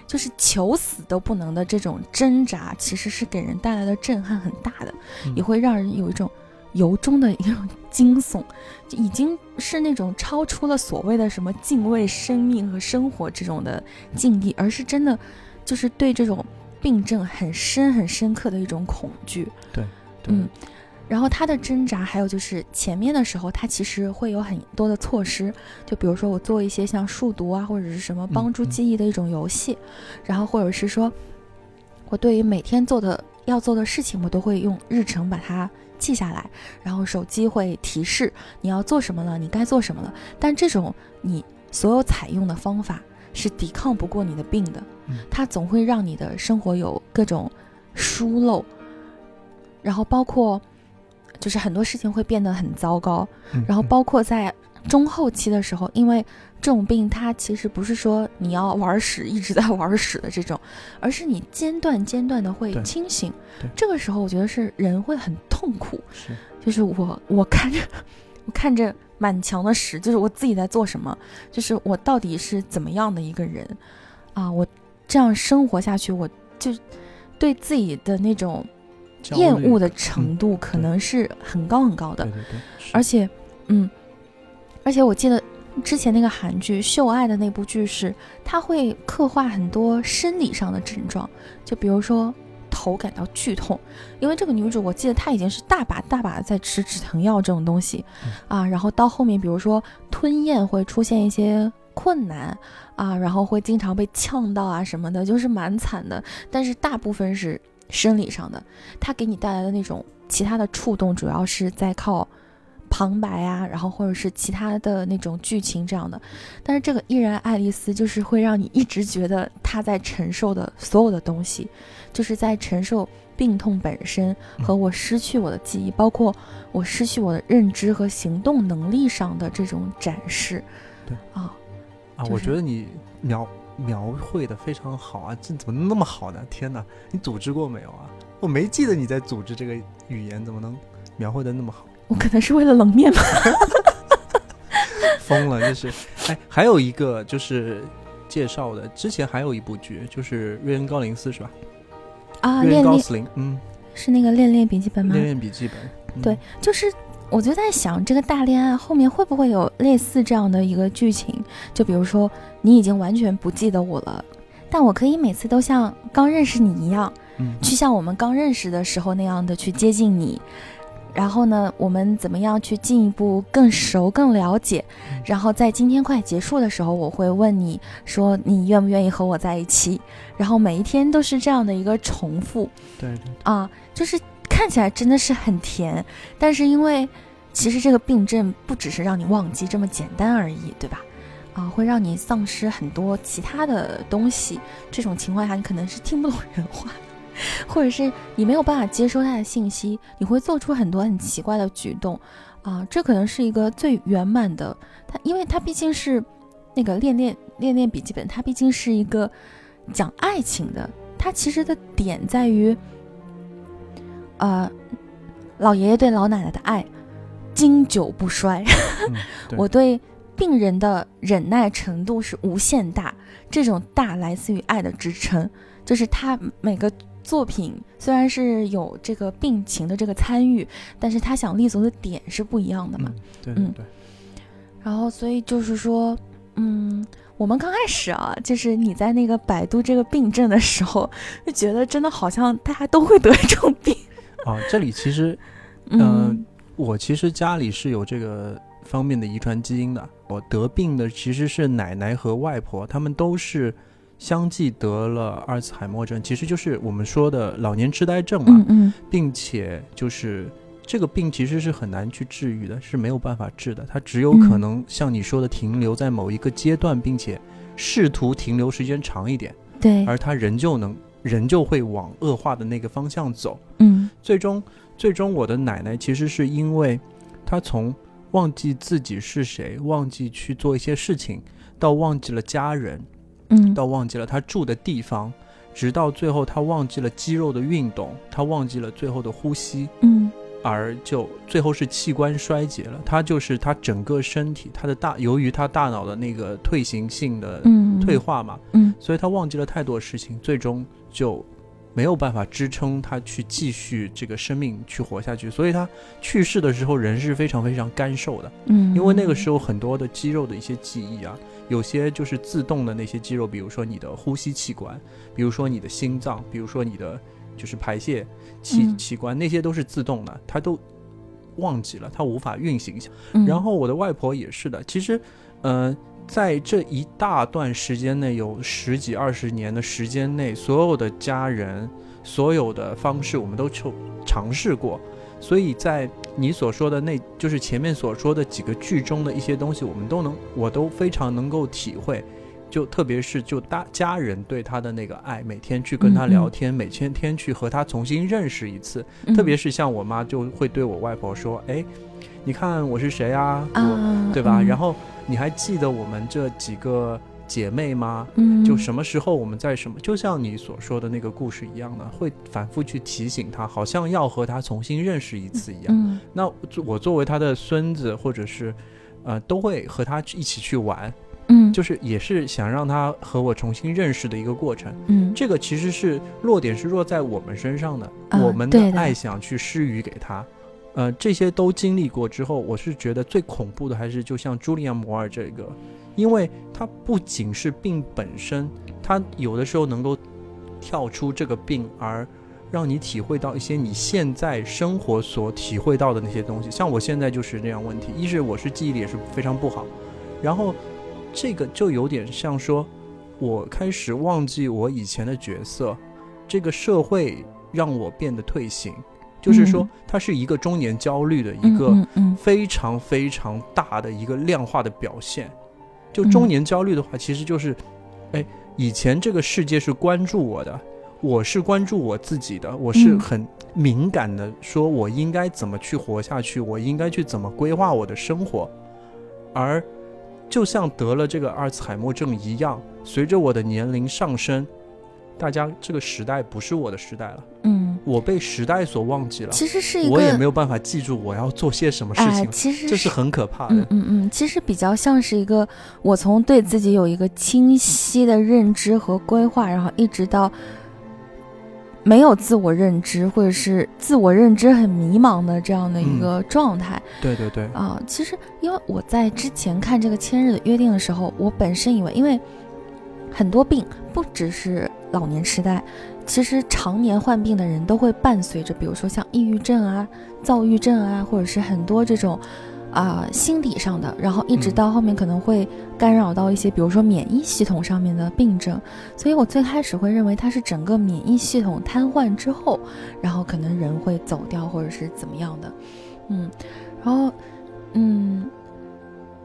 就是求死都不能的这种挣扎，其实是给人带来的震撼很大的，嗯。也会让人有一种由衷的一种 惊悚，就已经是那种超出了所谓的什么敬畏生命和生活这种的境地，而是真的就是对这种病症很深很深刻的一种恐惧。对嗯，然后他的挣扎，还有就是前面的时候，他其实会有很多的措施，就比如说我做一些像数独啊，或者是什么帮助嗯。记忆的一种游戏，然后或者是说，我对于每天做的要做的事情，我都会用日程把它记下来，然后手机会提示你要做什么了，你该做什么了。但这种你所有采用的方法是抵抗不过你的病的嗯，它总会让你的生活有各种疏漏，然后包括就是很多事情会变得很糟糕，嗯然后包括在中后期的时候，因为这种病它其实不是说你要玩屎一直在玩屎的这种，而是你间断间断的会清醒对。这个时候我觉得是人会很痛苦，是就是我我看着我看着满墙的屎，就是我自己在做什么，就是我到底是怎么样的一个人啊？我这样生活下去，我就对自己的那种厌恶的程度可能是很高很高的对。对对，而且，嗯，而且我记得之前那个韩剧《秀爱》的那部剧是，它会刻画很多生理上的症状，就比如说头感到剧痛，因为这个女主我记得她已经是大把大把的在吃止疼药这种东西，嗯啊，然后到后面比如说吞咽会出现一些。困难啊，然后会经常被呛到啊什么的，就是蛮惨的。但是大部分是生理上的，它给你带来的那种其他的触动，主要是在靠旁白啊，然后或者是其他的那种剧情这样的。但是这个依然爱丽丝就是会让你一直觉得她在承受的所有的东西，就是在承受病痛本身和我失去我的记忆，包括我失去我的认知和行动能力上的这种展示。对啊，啊，就是我觉得你描描绘的非常好啊，这怎么那么好呢？天哪，你组织过没有啊？我没记得你在组织这个语言，怎么能描绘的那么好？我可能是为了冷面吧。疯了，就是，哎，还有一个就是介绍的，之前还有一部剧，就是瑞恩高林斯是吧？啊，瑞恩高斯林，嗯，是那个恋恋笔记本吗？恋恋笔记本，嗯对，就是我就在想，这个大恋爱后面会不会有类似这样的一个剧情？就比如说，你已经完全不记得我了，但我可以每次都像刚认识你一样，嗯，去像我们刚认识的时候那样的去接近你。然后呢，我们怎么样去进一步更熟、更了解？嗯然后在今天快结束的时候，我会问你说你愿不愿意和我在一起？然后每一天都是这样的一个重复。对对，啊，就是看起来真的是很甜，但是因为其实这个病症不只是让你忘记这么简单而已，对吧？啊，会让你丧失很多其他的东西。这种情况下，你可能是听不懂人话，或者是你没有办法接收他的信息，你会做出很多很奇怪的举动。啊，这可能是一个最圆满的，它因为它毕竟是那个恋恋恋恋笔记本，它毕竟是一个讲爱情的，它其实的点在于。呃，老爷爷对老奶奶的爱经久不衰，嗯对我对病人的忍耐程度是无限大，这种大来自于爱的支撑，就是他每个作品虽然是有这个病情的这个参与，但是他想立足的点是不一样的嘛。嗯，对对嗯对，然后，所以就是说，嗯，我们刚开始啊，就是你在那个百度这个病症的时候，就觉得真的好像大家都会得这种病。啊，这里其实，嗯。嗯，我其实家里是有这个方面的遗传基因的。我得病的其实是奶奶和外婆，他们都是相继得了阿尔茨海默症，其实就是我们说的老年痴呆症嘛，嗯嗯。并且就是这个病其实是很难去治愈的，是没有办法治的，它只有嗯。可能像你说的停留在某一个阶段，并且试图停留时间长一点，对，而它仍旧能人就会往恶化的那个方向走。嗯。最终，最终我的奶奶其实是因为她从忘记自己是谁，忘记去做一些事情，到忘记了家人，嗯。到忘记了她住的地方，直到最后她忘记了肌肉的运动，她忘记了最后的呼吸，嗯。而就最后是器官衰竭了。她就是她整个身体，她的大由于她大脑的那个退行性的嗯。退化嘛，嗯。所以他忘记了太多事情，最终就没有办法支撑他去继续这个生命去活下去。所以他去世的时候人是非常非常干瘦的，嗯，因为那个时候很多的肌肉的一些记忆啊，有些就是自动的那些肌肉，比如说你的呼吸器官，比如说你的心脏，比如说你的就是排泄器嗯。器官，那些都是自动的，他都忘记了，他无法运行下。嗯。然后我的外婆也是的，其实，呃，在这一大段时间内，有十几二十年的时间内，所有的家人，所有的方式，我们都去尝试过。所以在你所说的那，就是前面所说的几个剧中的一些东西，我们都能，我都非常能够体会。就特别是就大家人对他的那个爱，每天去跟他聊天，每天天去和他重新认识一次，嗯特别是像我妈就会对我外婆说：“哎，你看我是谁啊？我啊，对吧？嗯然后你还记得我们这几个姐妹吗？嗯，就什么时候我们在什么，就像你所说的那个故事一样的，会反复去提醒她，好像要和她重新认识一次一样。嗯那我作为她的孙子，或者是呃，都会和她一起去玩，嗯就是也是想让他和我重新认识的一个过程。嗯这个其实是落点是落在我们身上的，啊我们的爱想去施予给他。呃，这些都经历过之后，我是觉得最恐怖的还是就像朱莉亚·摩尔这个，因为它不仅是病本身，它有的时候能够跳出这个病，而让你体会到一些你现在生活所体会到的那些东西。像我现在就是这样问题，一是我是记忆力也是非常不好，然后这个就有点像说，我开始忘记我以前的角色，这个社会让我变得退行，就是说嗯，它是一个中年焦虑的一个非常非常大的一个量化的表现。就中嗯年焦虑的话，其实就是，哎，以前这个世界是关注我的，我是关注我自己的，我是嗯。很敏感的，说我应该怎么去活下去，我应该去怎么规划我的生活，而就像得了这个阿尔茨海默症一样，随着我的年龄上升，大家这个时代不是我的时代了，嗯，我被时代所忘记了，其实是一个，我也没有办法记住我要做些什么事哎，情。了，其实这是很可怕的。嗯嗯嗯，其实比较像是一个我从对自己有一个清晰的认知和规划，然后一直到没有自我认知，或者是自我认知很迷茫的这样的一嗯。个状态。对对对，啊、其实因为我在之前看这个千日的约定的时候，我本身以为，因为很多病不只是老年痴呆，其实常年患病的人都会伴随着，比如说像抑郁症啊、躁郁症啊，或者是很多这种啊、心理上的，然后一直嗯到后面可能会干扰到一些，比如说免疫系统上面的病症。所以我最开始会认为它是整个免疫系统瘫痪之后，然后可能人会走掉或者是怎么样的，嗯，然后嗯，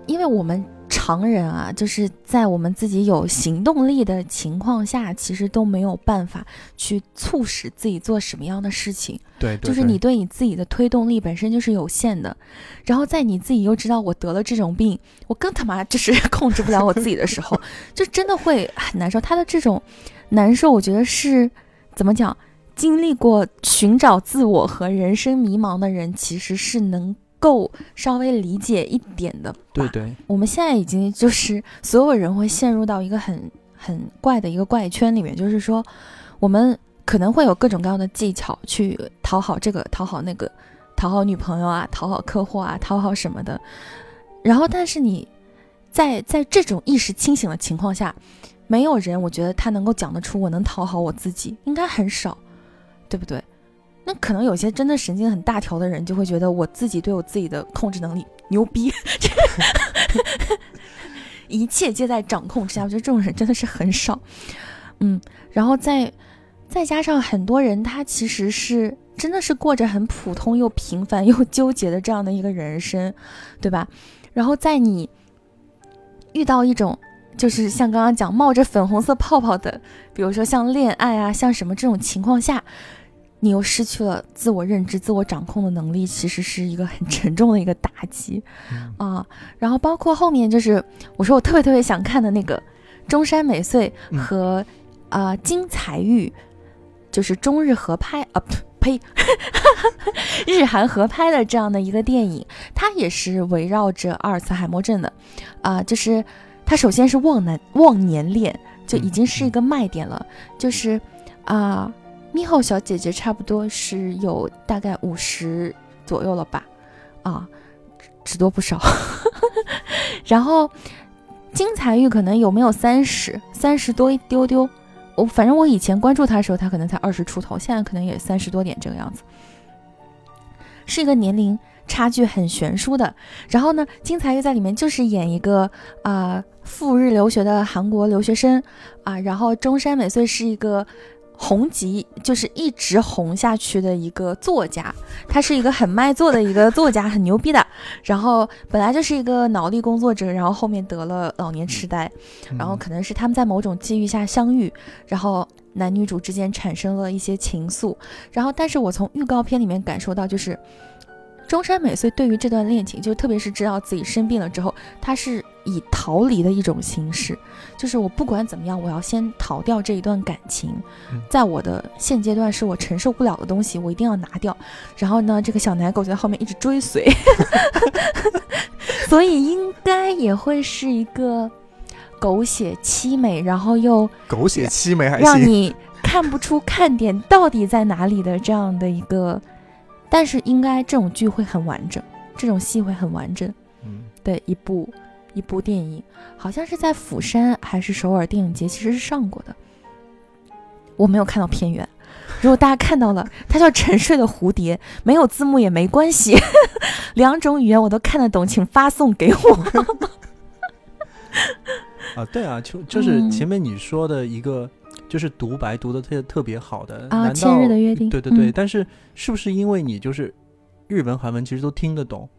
因为我们常人啊，就是在我们自己有行动力的情况下，其实都没有办法去促使自己做什么样的事情。对对，就是你对你自己的推动力本身就是有限的，然后在你自己又知道我得了这种病，我更他妈就是 控制不了我自己的时候，就真的会很难受。他的这种难受，我觉得是怎么讲？经历过寻找自我和人生迷茫的人，其实是能够稍微理解一点的吧。对对，我们现在已经就是所有人会陷入到一个很很怪的一个怪圈里面，就是说我们可能会有各种各样的技巧去讨好这个、讨好那个、讨好女朋友啊、讨好客户啊、讨好什么的。然后，但是你在在这种意识清醒的情况下，没有人我觉得他能够讲得出我能讨好我自己，应该很少，对不对？那可能有些真的神经很大条的人就会觉得我自己对我自己的控制能力牛逼，一切皆在掌控之下。我觉得这种人真的是很少，嗯，然后再再加上很多人他其实是真的是过着很普通又平凡又纠结的这样的一个人生，对吧？然后在你遇到一种就是像刚刚讲冒着粉红色泡泡的，比如说像恋爱啊，像什么这种情况下。你又失去了自我认知、自我掌控的能力，其实是一个很 沉重的一个打击啊。然后包括后面就是我说我特别特别想看的那个中山美穗和啊金财玉，就是中日合拍啊呸，日韩合拍的这样的一个电影，它也是围绕着阿尔茨海默症的啊，就是它首先是忘难忘年恋就已经是一个卖点了，就是啊。咪后小姐姐差不多是有大概五十左右了吧，啊，只多不少。然后金彩玉可能有没有三十，三十多一丢丢。我反正我以前关注她的时候，她可能才二十出头，现在可能也三十多点这个样子，是一个年龄差距很悬殊的。然后呢，金彩玉在里面就是演一个啊赴日留学的韩国留学生啊，然后中山美穗是一个。红极就是一直红下去的一个作家，他是一个很卖座的一个作家，很牛逼的。然后本来就是一个脑力工作者，然后后面得了老年痴呆，然后可能是他们在某种机遇下相遇，然后男女主之间产生了一些情愫。然后，但是我从预告片里面感受到，就是中山美穗对于这段恋情，就特别是知道自己生病了之后，他是。以逃离的一种形式，就是我不管怎么样，我要先逃掉这一段感情，在我的现阶段是我承受不了的东西，我一定要拿掉。然后呢，这个小奶狗就在后面一直追随，所以应该也会是一个狗血凄美，然后又狗血凄美，还让你看不出看点到底在哪里的这样的一个，但是应该这种剧会很完整，这种戏会很完整，嗯，的一部。一部电影，好像是在釜山还是首尔电影节，其实是上过的。我没有看到片源，如果大家看到了，它叫《沉睡的蝴蝶》，没有字幕也没关系，两种语言我都看得懂，请发送给我。啊，对啊，就就是前面你说的一个，就是独白读的特特别好的啊，《千日的约定》。对对对，但是是不是因为你就是日文、韩文其实都听得懂？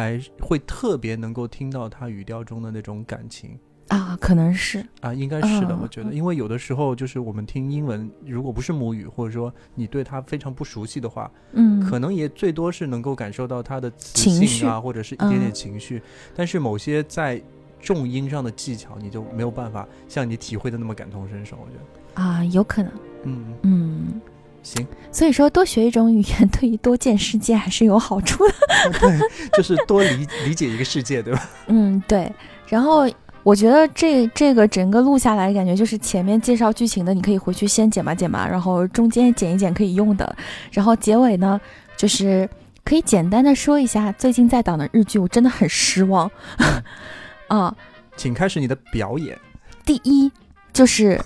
还会特别能够听到他语调中的那种感情啊，可能是。啊，应该是的，我觉得，因为有的时候就是我们听英文，如果不是母语，或者说你对他非常不熟悉的话，嗯，可能也最多是能够感受到他的磁性啊，或者是一点点情绪，但是某些在重音上的技巧，你就没有办法像你体会的那么感同身受，我觉得。啊，有可能，嗯。嗯。行，所以说多学一种语言，对于多见世界还是有好处的。对，就是多理 理解一个世界，对吧？嗯，对。然后我觉得这这个整个录下来，感觉就是前面介绍剧情的，你可以回去先剪吧剪吧，然后中间剪一剪可以用的，然后结尾呢，就是可以简单的说一下最近在档的日剧，我真的很失望。啊，请开始你的表演。第一就是。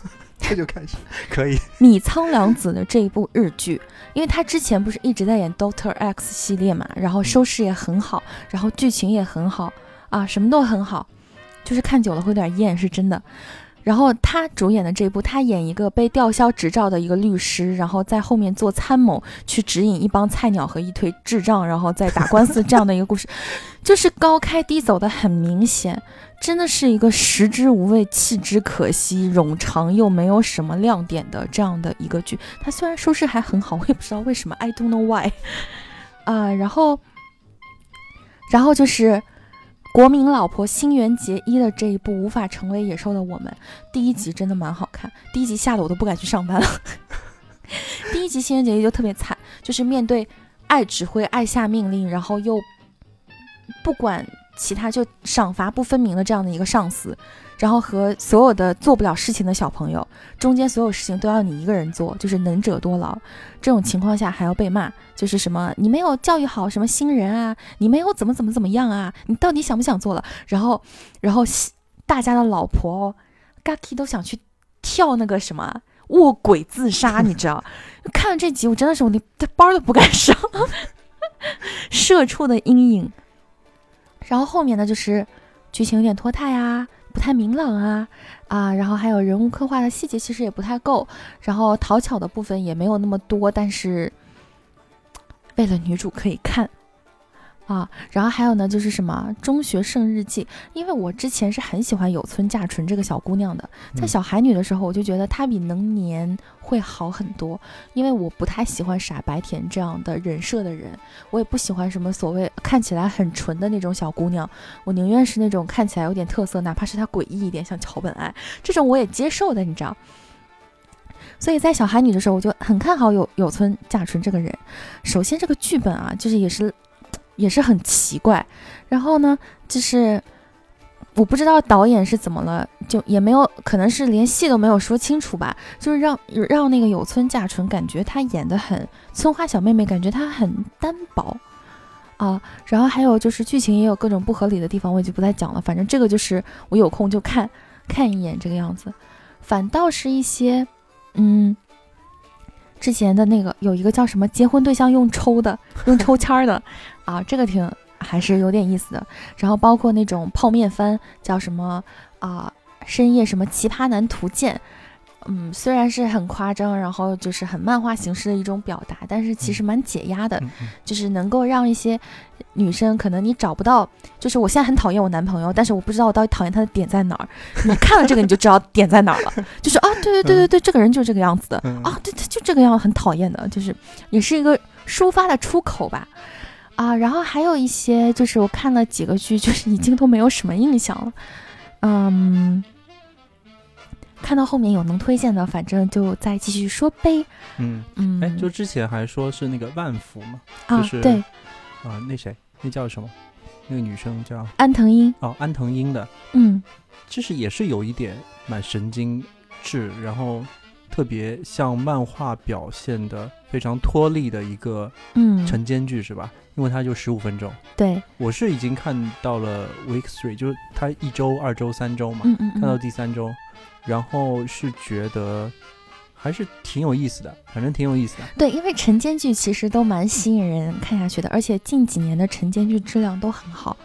这就开始。可以。米仓凉子的这一部日剧，因为他之前不是一直在演 Doctor X 系列嘛，然后收视也很好，然后剧情也很好啊，什么都很好，就是看久了会有点厌，是真的。然后他主演的这部，他演一个被吊销执照的一个律师，然后在后面做参谋，去指引一帮菜鸟和一堆智障，然后再打官司这样的一个故事，就是高开低走的很明显。真的是一个食之无味，弃之可惜，冗长又没有什么亮点的这样的一个剧。它虽然收视还很好，我也不知道为什么，I don't know why。啊，然后，然后就是国民老婆新垣结衣的这一部《无法成为野兽的我们》，第一集真的蛮好看，第一集吓得我都不敢去上班了。第一集新垣结衣就特别惨，就是面对爱指挥、爱下命令，然后又不管。其他就赏罚不分明的这样的一个上司，然后和所有的做不了事情的小朋友，中间所有事情都要你一个人做，就是能者多劳。这种情况下还要被骂，就是什么你没有教育好什么新人啊，你没有怎么怎么怎么样啊，你到底想不想做了？然后，然后大家的老婆哦 Gaki 都想去跳那个什么卧轨自杀，你知道？看了这集，我真的是我连班都不敢上，社畜的阴影。然后后面呢，就是剧情有点拖沓呀，不太明朗啊啊，然后还有人物刻画的细节其实也不太够，然后讨巧的部分也没有那么多，但是为了女主可以看。啊，然后还有呢，就是什么中学生日记，因为我之前是很喜欢有村架纯这个小姑娘的，在小孩女的时候，我就觉得她比能年会好很多，因为我不太喜欢傻白甜这样的人设的人，我也不喜欢什么所谓看起来很纯的那种小姑娘，我宁愿是那种看起来有点特色，哪怕是她诡异一点，像桥本爱这种我也接受的，你知道。所以在小孩女的时候，我就很看好有有村架纯这个人。首先，这个剧本啊，就是也是。也是很奇怪，然后呢，就是我不知道导演是怎么了，就也没有，可能是连戏都没有说清楚吧，就是让让那个有村架纯感觉她演的很村花小妹妹，感觉她很单薄啊。然后还有就是剧情也有各种不合理的地方，我也就不再讲了。反正这个就是我有空就看看一眼这个样子，反倒是一些嗯。之前的那个有一个叫什么结婚对象用抽的，用抽签的，啊，这个挺还是有点意思的。然后包括那种泡面番，叫什么啊，深夜什么奇葩男图鉴。嗯，虽然是很夸张，然后就是很漫画形式的一种表达，但是其实蛮解压的，就是能够让一些女生，可能你找不到，就是我现在很讨厌我男朋友，但是我不知道我到底讨厌他的点在哪儿。你看了这个你就知道点在哪儿了，就是啊，对对对对对，这个人就是这个样子的啊，对对，就这个样很讨厌的，就是也是一个抒发的出口吧，啊，然后还有一些就是我看了几个剧，就是已经都没有什么印象了，嗯。看到后面有能推荐的，反正就再继续说呗。嗯嗯，哎，就之前还说是那个万福嘛，啊对，啊那谁，那叫什么？那个女生叫安藤英。哦，安藤英的，嗯，其实也是有一点蛮神经质，然后特别像漫画表现的非常脱力的一个嗯晨间剧是吧？因为它就十五分钟。对，我是已经看到了 week three，就是它一周、二周、三周嘛，嗯嗯，看到第三周。然后是觉得还是挺有意思的，反正挺有意思的。对，因为晨间剧其实都蛮吸引人看下去的，而且近几年的晨间剧质量都很好，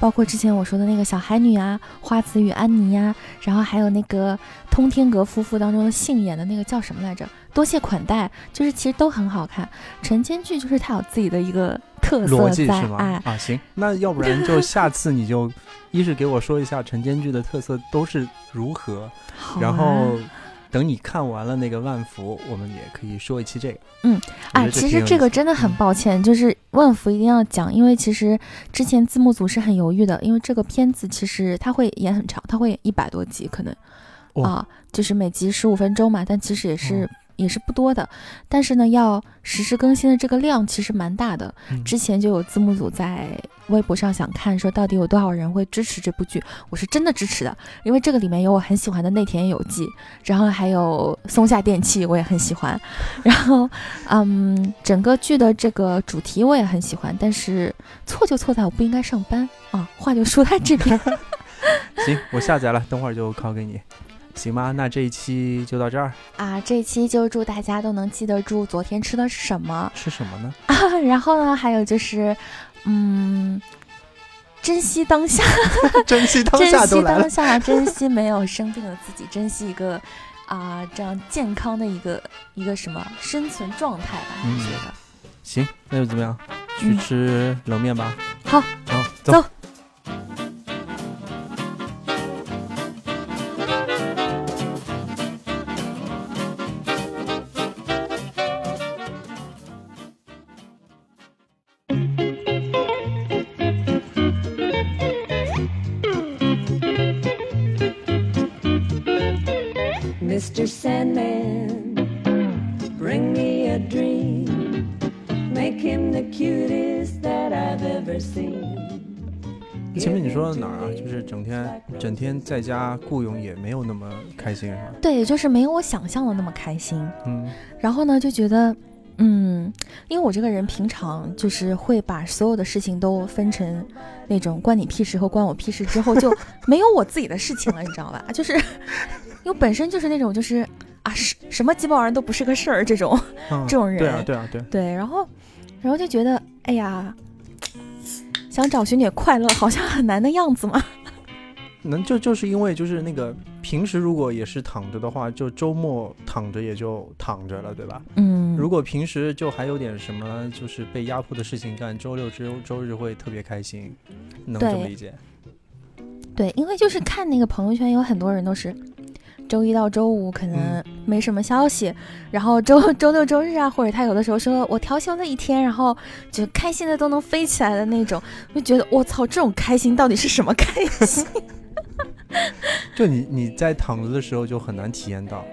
包括之前我说的那个小海女啊，花子与安妮呀，然后还有那个通天阁夫妇当中的杏演的那个叫什么来着？多谢款待，就是其实都很好看。晨间剧就是它有自己的一个特色在，哎啊，行，那要不然就下次你就一是给我说一下晨间剧的特色都是如何。然后等你看完了那个万福，我们也可以说一期这个。嗯，哎，其实这个真的很抱歉，就是万福一定要讲，因为其实之前字幕组是很犹豫的，因为这个片子其实它会演很长，它会演一百多集，可能啊，就是每集十五分钟嘛，但其实也是。也是不多的，但是呢，要实时更新的这个量其实蛮大的。之前就有字幕组在微博上想看，说到底有多少人会支持这部剧？我是真的支持的，因为这个里面有我很喜欢的内田有纪，然后还有松下电器，我也很喜欢。然后，嗯，整个剧的这个主题我也很喜欢，但是错就错在我不应该上班啊！话就说在这边。行，我下载了，等会儿就拷给你。行吧？那这一期就到这儿啊！这一期就祝大家都能记得住昨天吃的是什么？吃什么呢？啊，然后呢，还有就是，嗯，珍惜当下，珍惜当下，珍惜当下，珍惜没有生病的自己，珍惜一个啊这样健康的一个一个什么生存状态吧？我觉得。行，那就怎么样？去吃冷面吧。好，好，走。Mr. Sandman, bring me a dream. Make him the cutest that I've ever seen. 前面你说的哪儿啊？就是整天整天在家雇佣也没有那么开心，是吧？对，就是没有我想象的那么开心。嗯然后呢，就觉得，嗯，因为我这个人平常就是会把所有的事情都分成那种关你屁事和关我屁事，之后就没有我自己的事情了，你知道吧？就是因为本身就是那种就是啊，什什么鸡巴玩意儿都不是个事儿这种嗯，这种人。对啊对啊对，对，然后，然后就觉得，哎呀，想找寻点快乐好像很难的样子嘛。能就就是因为就是那个平时如果也是躺着的话，就周末躺着也就躺着了，对吧？嗯，如果平时就还有点什么就是被压迫的事情干，周六周周日会特别开心，能这么理解？对，因为就是看那个朋友圈，有很多人都是周一到周五可能嗯没什么消息，然后周周六周日啊，或者他有的时候说我调休了一天，然后就开心的都能飞起来的那种，就觉得我操，这种开心到底是什么开心？就你你在躺着的时候就很难体验到，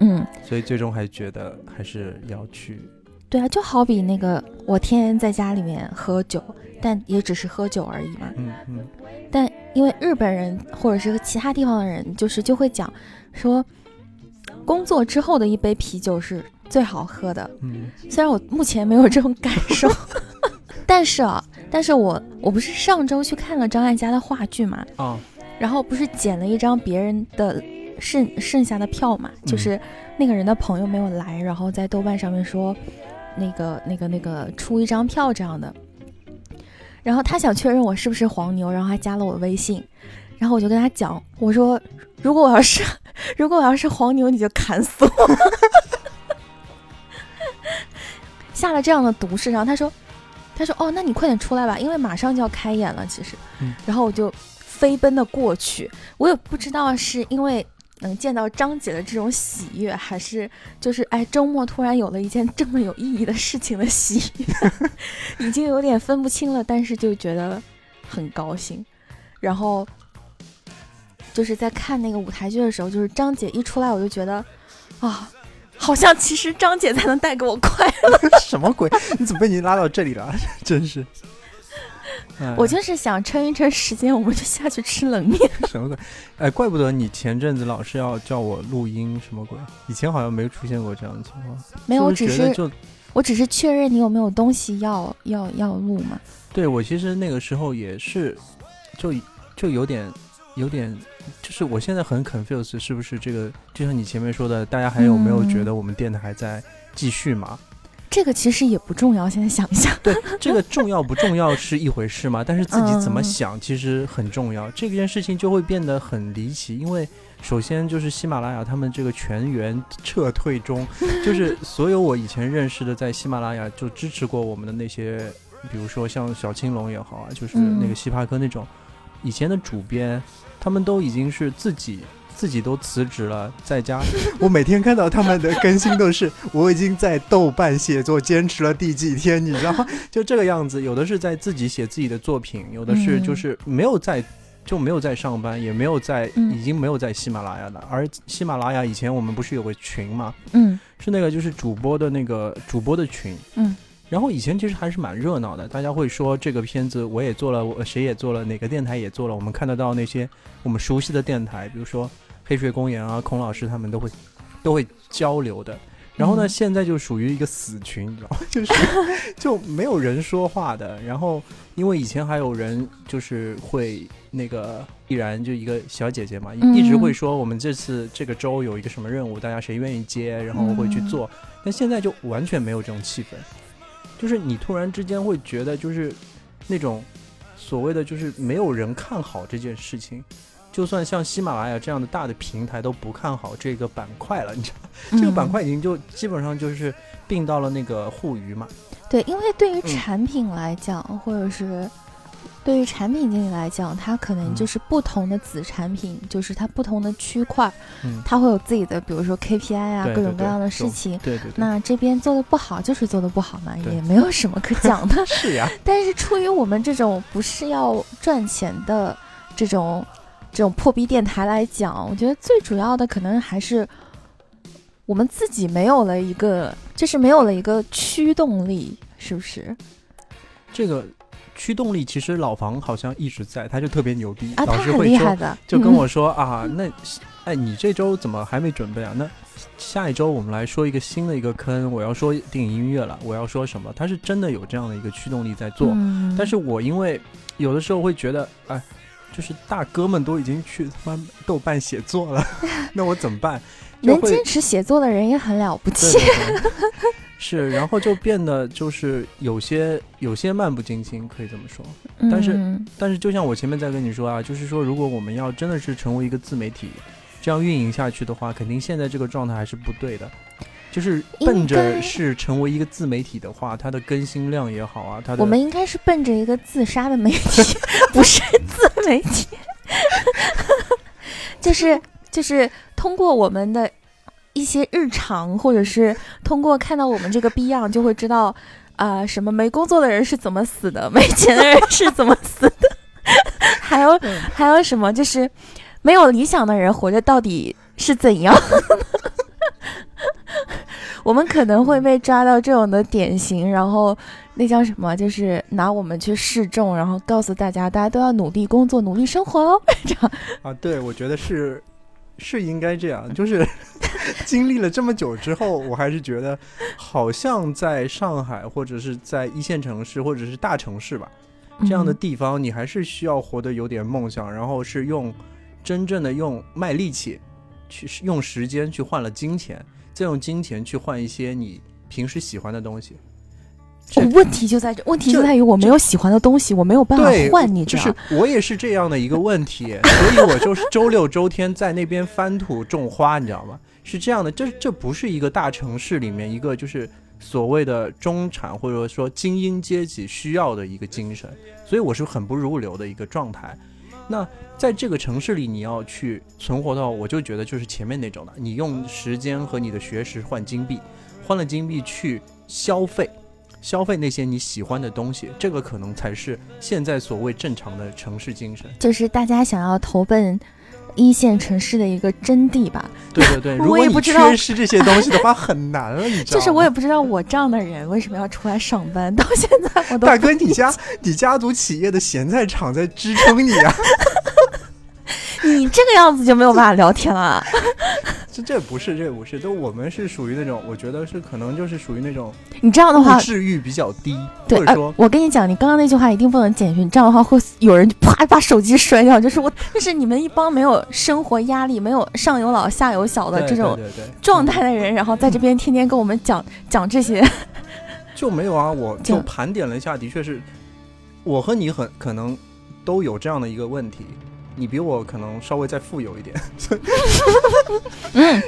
嗯，所以最终还觉得还是要去。对啊，就好比那个我天天在家里面喝酒，但也只是喝酒而已嘛。嗯嗯但因为日本人或者是其他地方的人，就是就会讲说，工作之后的一杯啤酒是最好喝的。嗯虽然我目前没有这种感受，但是啊，但是我我不是上周去看了张艾嘉的话剧嘛，啊然后不是捡了一张别人的剩剩下的票嘛，就是那个人的朋友没有来，然后在豆瓣上面说，那个那个那个出一张票这样的，然后他想确认我是不是黄牛，然后还加了我微信，然后我就跟他讲，我说如果我要是 如果我要是黄牛，你就砍死我，下了这样的毒誓，然后他说他说哦，那你快点出来吧，因为马上就要开演了，其实，嗯。然后我就飞奔的过去，我也不知道是因为能见到张姐的这种喜悦，还是就是哎周末突然有了一件这么有意义的事情的喜悦，已经有点分不清了，但是就觉得很高兴。然后就是在看那个舞台剧的时候，就是张姐一出来，我就觉得啊，好像其实张姐才能带给我快乐。什么鬼？你怎么被你拉到这里了？真是。哎我就是想撑一撑时间，我们就下去吃冷面。什么鬼？哎，怪不得你前阵子老是要叫我录音，什么鬼？以前好像没出现过这样的情况。没有，我只是就我只是确认你有没有东西要要要录嘛。对我其实那个时候也是，就就有点有点，就是我现在很 confused，是不是这个？就像你前面说的，大家还有没有觉得我们电台还在继续嘛？这个其实也不重要，现在想一想。对，这个重要不重要是一回事嘛，但是自己怎么 嗯想其实很重要。这件事情就会变得很离奇，因为首先就是喜马拉雅他们这个全员撤退中，就是所有我以前认识的在喜马拉雅就支持过我们的那些，比如说像小青龙也好啊，就是那个嗯西帕哥那种以前的主编，他们都已经是自己。自己都辞职了，在家，我每天看到他们的更新都是我已经在豆瓣写作坚持了第几天，你知道吗？就这个样子，有的是在自己写自己的作品，有的是嗯就是没有在就没有在上班，也没有在嗯已经没有在喜马拉雅了。而喜马拉雅以前我们不是有个群嘛，嗯是那个就是主播的那个主播的群，嗯。然后以前其实还是蛮热闹的，大家会说这个片子我也做了，我谁也做了，哪个电台也做了，我们看得到那些我们熟悉的电台，比如说黑水公园啊、孔老师他们都会都会交流的。然后呢，嗯现在就属于一个死群，你知道吗？就是就没有人说话的。然后因为以前还有人就是会那个依然就一个小姐姐嘛，一嗯一直会说我们这次这个周有一个什么任务，大家谁愿意接，然后会去做。但现在就完全没有这种气氛，就是你突然之间会觉得就是那种所谓的就是没有人看好这件事情。就算像喜马拉雅这样的大的平台都不看好这个板块了，你知道，这个板块已经就基本上就是并到了那个互娱嘛。对，因为对于嗯。产品来讲，或者是对于产品经理来讲，它可能嗯。就是不同的子产品，就是它不同的区块，嗯，它会有自己的，比如说 KPI 啊，各种各样的事情。对对对，那这边做的不好，就是做的不好嘛，也没有什么可讲的。是呀，但是出于我们这种不是要赚钱的这种这种破逼电台来讲，我觉得最主要的可能还是我们自己没有了一个，就是没有了一个驱动力，是不是？这个驱动力，其实老房好像一直在，他就特别牛逼，啊，老他很师会说厉害的，就跟嗯我说、啊，那哎，你这周怎么还没准备啊？那下一周我们来说一个新的一个坑，我要说电影音乐了，我要说什么？他是真的有这样的一个驱动力在做，嗯但是我因为有的时候会觉得，哎，就是大哥们都已经去他妈豆瓣写作了，那我怎么办？能坚持写作的人也很了不起。是，然后就变得就是有些有些漫不经心，可以这么说。但是嗯但是就像我前面在跟你说啊，就是说，如果我们要真的是成为一个自媒体，这样运营下去的话，肯定现在这个状态还是不对的。就是奔着是成为一个自媒体的话，它的更新量也好啊，它的我们应该是奔着一个自杀的媒体，不是自媒体，就是就是通过我们的一些日常，或者是通过看到我们这个逼样，就会知道啊、什么没工作的人是怎么死的，没钱的人是怎么死的，还有还有什么就是没有理想的人活着到底是怎样。我们可能会被抓到这种的典型，然后那叫什么？就是拿我们去示众，然后告诉大家，大家都要努力工作、努力生活哦。这样，啊，对，我觉得是是应该这样。就是 经历了这么久之后，我还是觉得，好像在上海或者是在一线城市或者是大城市吧，这样的嗯地方，你还是需要活得有点梦想，然后是用真正的用卖力气，去用时间去换了金钱，再用金钱去换一些你平时喜欢的东西。这哦问题就在这，问题就在于我没有喜欢的东西，我没有办法对，换，你知道就是？我也是这样的一个问题，所以我就是周六周天在那边翻土种花，你知道吗？是这样的，这这不是一个大城市里面一个就是所谓的中产或者说精英阶级需要的一个精神，所以我是很不入流的一个状态。那在这个城市里，你要去存活到，我就觉得就是前面那种的，你用时间和你的学识换金币，换了金币去消费，消费那些你喜欢的东西，这个可能才是现在所谓正常的城市精神。就是大家想要投奔一线城市的一个真谛吧。对对对，如果你缺失这些东西的话，很难了，你知道吗？就是我也不知道我这样的人为什么要出来上班，到现在我都大哥，你家你家族企业的咸菜厂在支撑你啊！你这个样子就没有办法聊天了。这这不是，这不是，都我们是属于那种，我觉得是可能就是属于那种你这样的话物，质欲比较低，或者说，我跟你讲，你刚刚那句话一定不能剪去，这样的话会有人啪把手机摔掉。就是我，就是你们一帮没有生活压力、没有上有老下有小的这种状态的人，然后在这边天天跟我们讲讲这些，就没有啊，我就盘点了一下，的确是，我和你很可能都有这样的一个问题，你比我可能稍微再富有一点，嗯，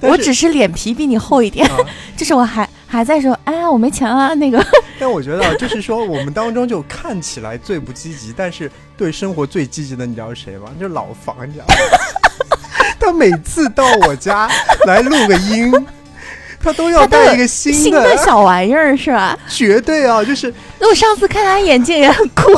我只是脸皮比你厚一点，啊，就是我还还在说，哎呀，我没钱啊，那个，但我觉得啊就是说我们当中就看起来最不积极，但是对生活最积极的，你知道是谁吗？就是老房，你知道吗？他每次到我家来录个音。他都要带一个新新的小玩意儿是吧？绝对啊，就是我上次看他眼镜也很酷，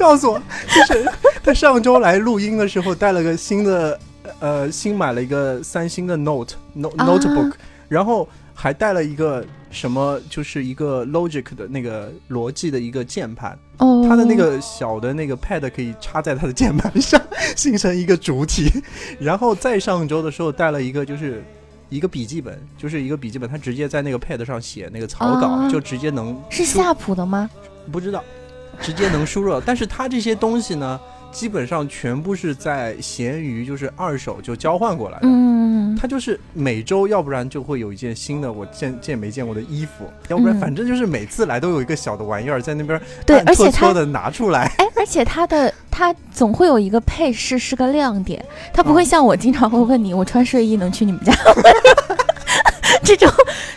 笑死我！就是他上周来录音的时候带了个新的，呃，新买了一个三星的 Note Notebook，、然后还带了一个什么，就是一个 Logic 的那个逻辑的一个键盘，哦，它的那个小的那个 Pad 可以插在他的键盘上，形成一个主体。然后再上周的时候带了一个就是。一个笔记本，就是一个笔记本，他直接在那个 Pad 上写那个草稿，啊就直接能是夏普的吗？不知道，直接能输入。但是它这些东西呢，基本上全部是在闲鱼就是二手就交换过来的。嗯，它就是每周，要不然就会有一件新的我见见没见过的衣服，要不然嗯反正就是每次来都有一个小的玩意儿在那边对，暗而且它搓搓的拿出来。哎，而且它的它总会有一个配饰是个亮点，它不会嗯像我经常会问你，我穿睡衣能去你们家吗？这种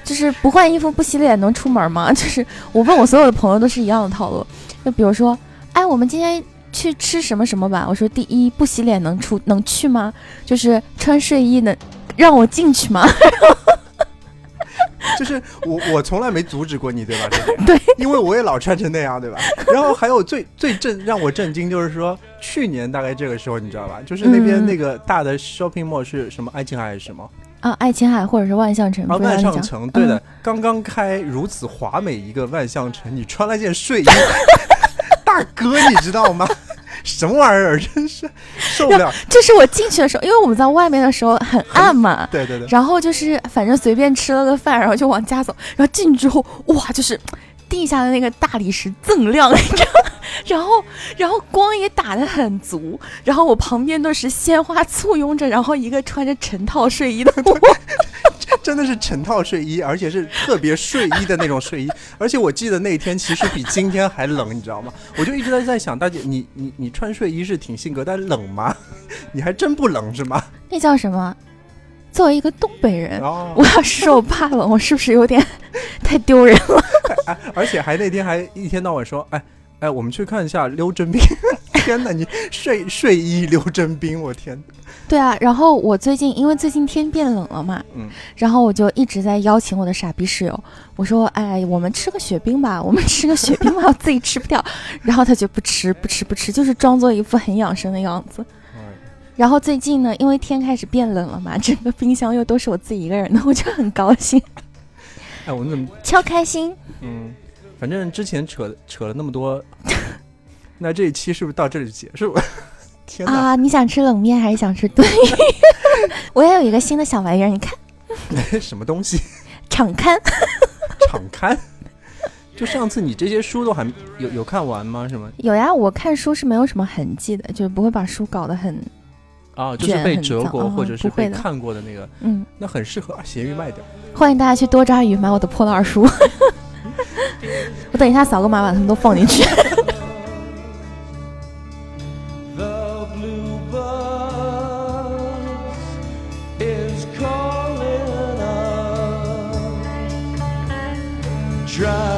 就是不换衣服不洗脸能出门吗？就是我问我所有的朋友都是一样的套路，就比如说，哎，我们今天去吃什么什么吧？我说第一不洗脸能出能去吗？就是穿睡衣能让我进去吗？就是我我从来没阻止过你，对吧？对，因为我也老穿成那样，对吧？然后还有最最震让我震惊就是说，去年大概这个时候你知道吧？就是那边嗯那个大的 shopping mall 是什么爱琴海还是什么？啊，爱琴海或者是万象城，啊，万象城，对的嗯，刚刚开如此华美一个万象城，你穿了件睡衣，大哥，你知道吗？什么玩意儿，真是受不了。这是我进去的时候，因为我们在外面的时候很暗嘛，对对对，然后就是反正随便吃了个饭，然后就往家走，然后进去之后，哇，就是地下的那个大理石锃亮，你知道吗？然后然后光也打得很足，然后我旁边都是鲜花簇拥着，然后一个穿着成套睡衣的 我，真的是成套睡衣，而且是特别睡衣的那种睡衣。而且我记得那天其实比今天还冷，你知道吗？我就一直在在想，大姐，你你你穿睡衣是挺性格，但冷吗？你还真不冷是吗？那叫什么？作为一个东北人，哦，我要是说我怕冷，我是不是有点太丢人了？哎而且还那天还一天到晚说，哎哎，我们去看一下溜真冰。天哪，你睡睡衣刘真冰，我天！对啊，然后我最近因为最近天变冷了嘛，嗯，然后我就一直在邀请我的傻逼室友，我说，哎，我们吃个雪冰吧，我们吃个雪冰吧，我自己吃不掉。然后他就不吃不吃不吃，就是装作一副很养生的样子。然后最近呢，因为天开始变冷了嘛，整个冰箱又都是我自己一个人的，我就很高兴，哎，我们怎么超开心。嗯，反正之前扯扯了那么多，那这一期是不是到这里就结束？天！啊！你想吃冷面还是想吃炖鱼？我也有一个新的小玩意儿，你看，什么东西？场刊。场刊？就上次你这些书都还有有看完吗？是吗？有呀，我看书是没有什么痕迹的，就是不会把书搞得很，啊，就是被折过或者是被看过的那个，嗯。那很适合咸鱼卖掉。欢迎大家去多抓鱼买我的破烂书，我等一下扫个码把它们都放进去。drive.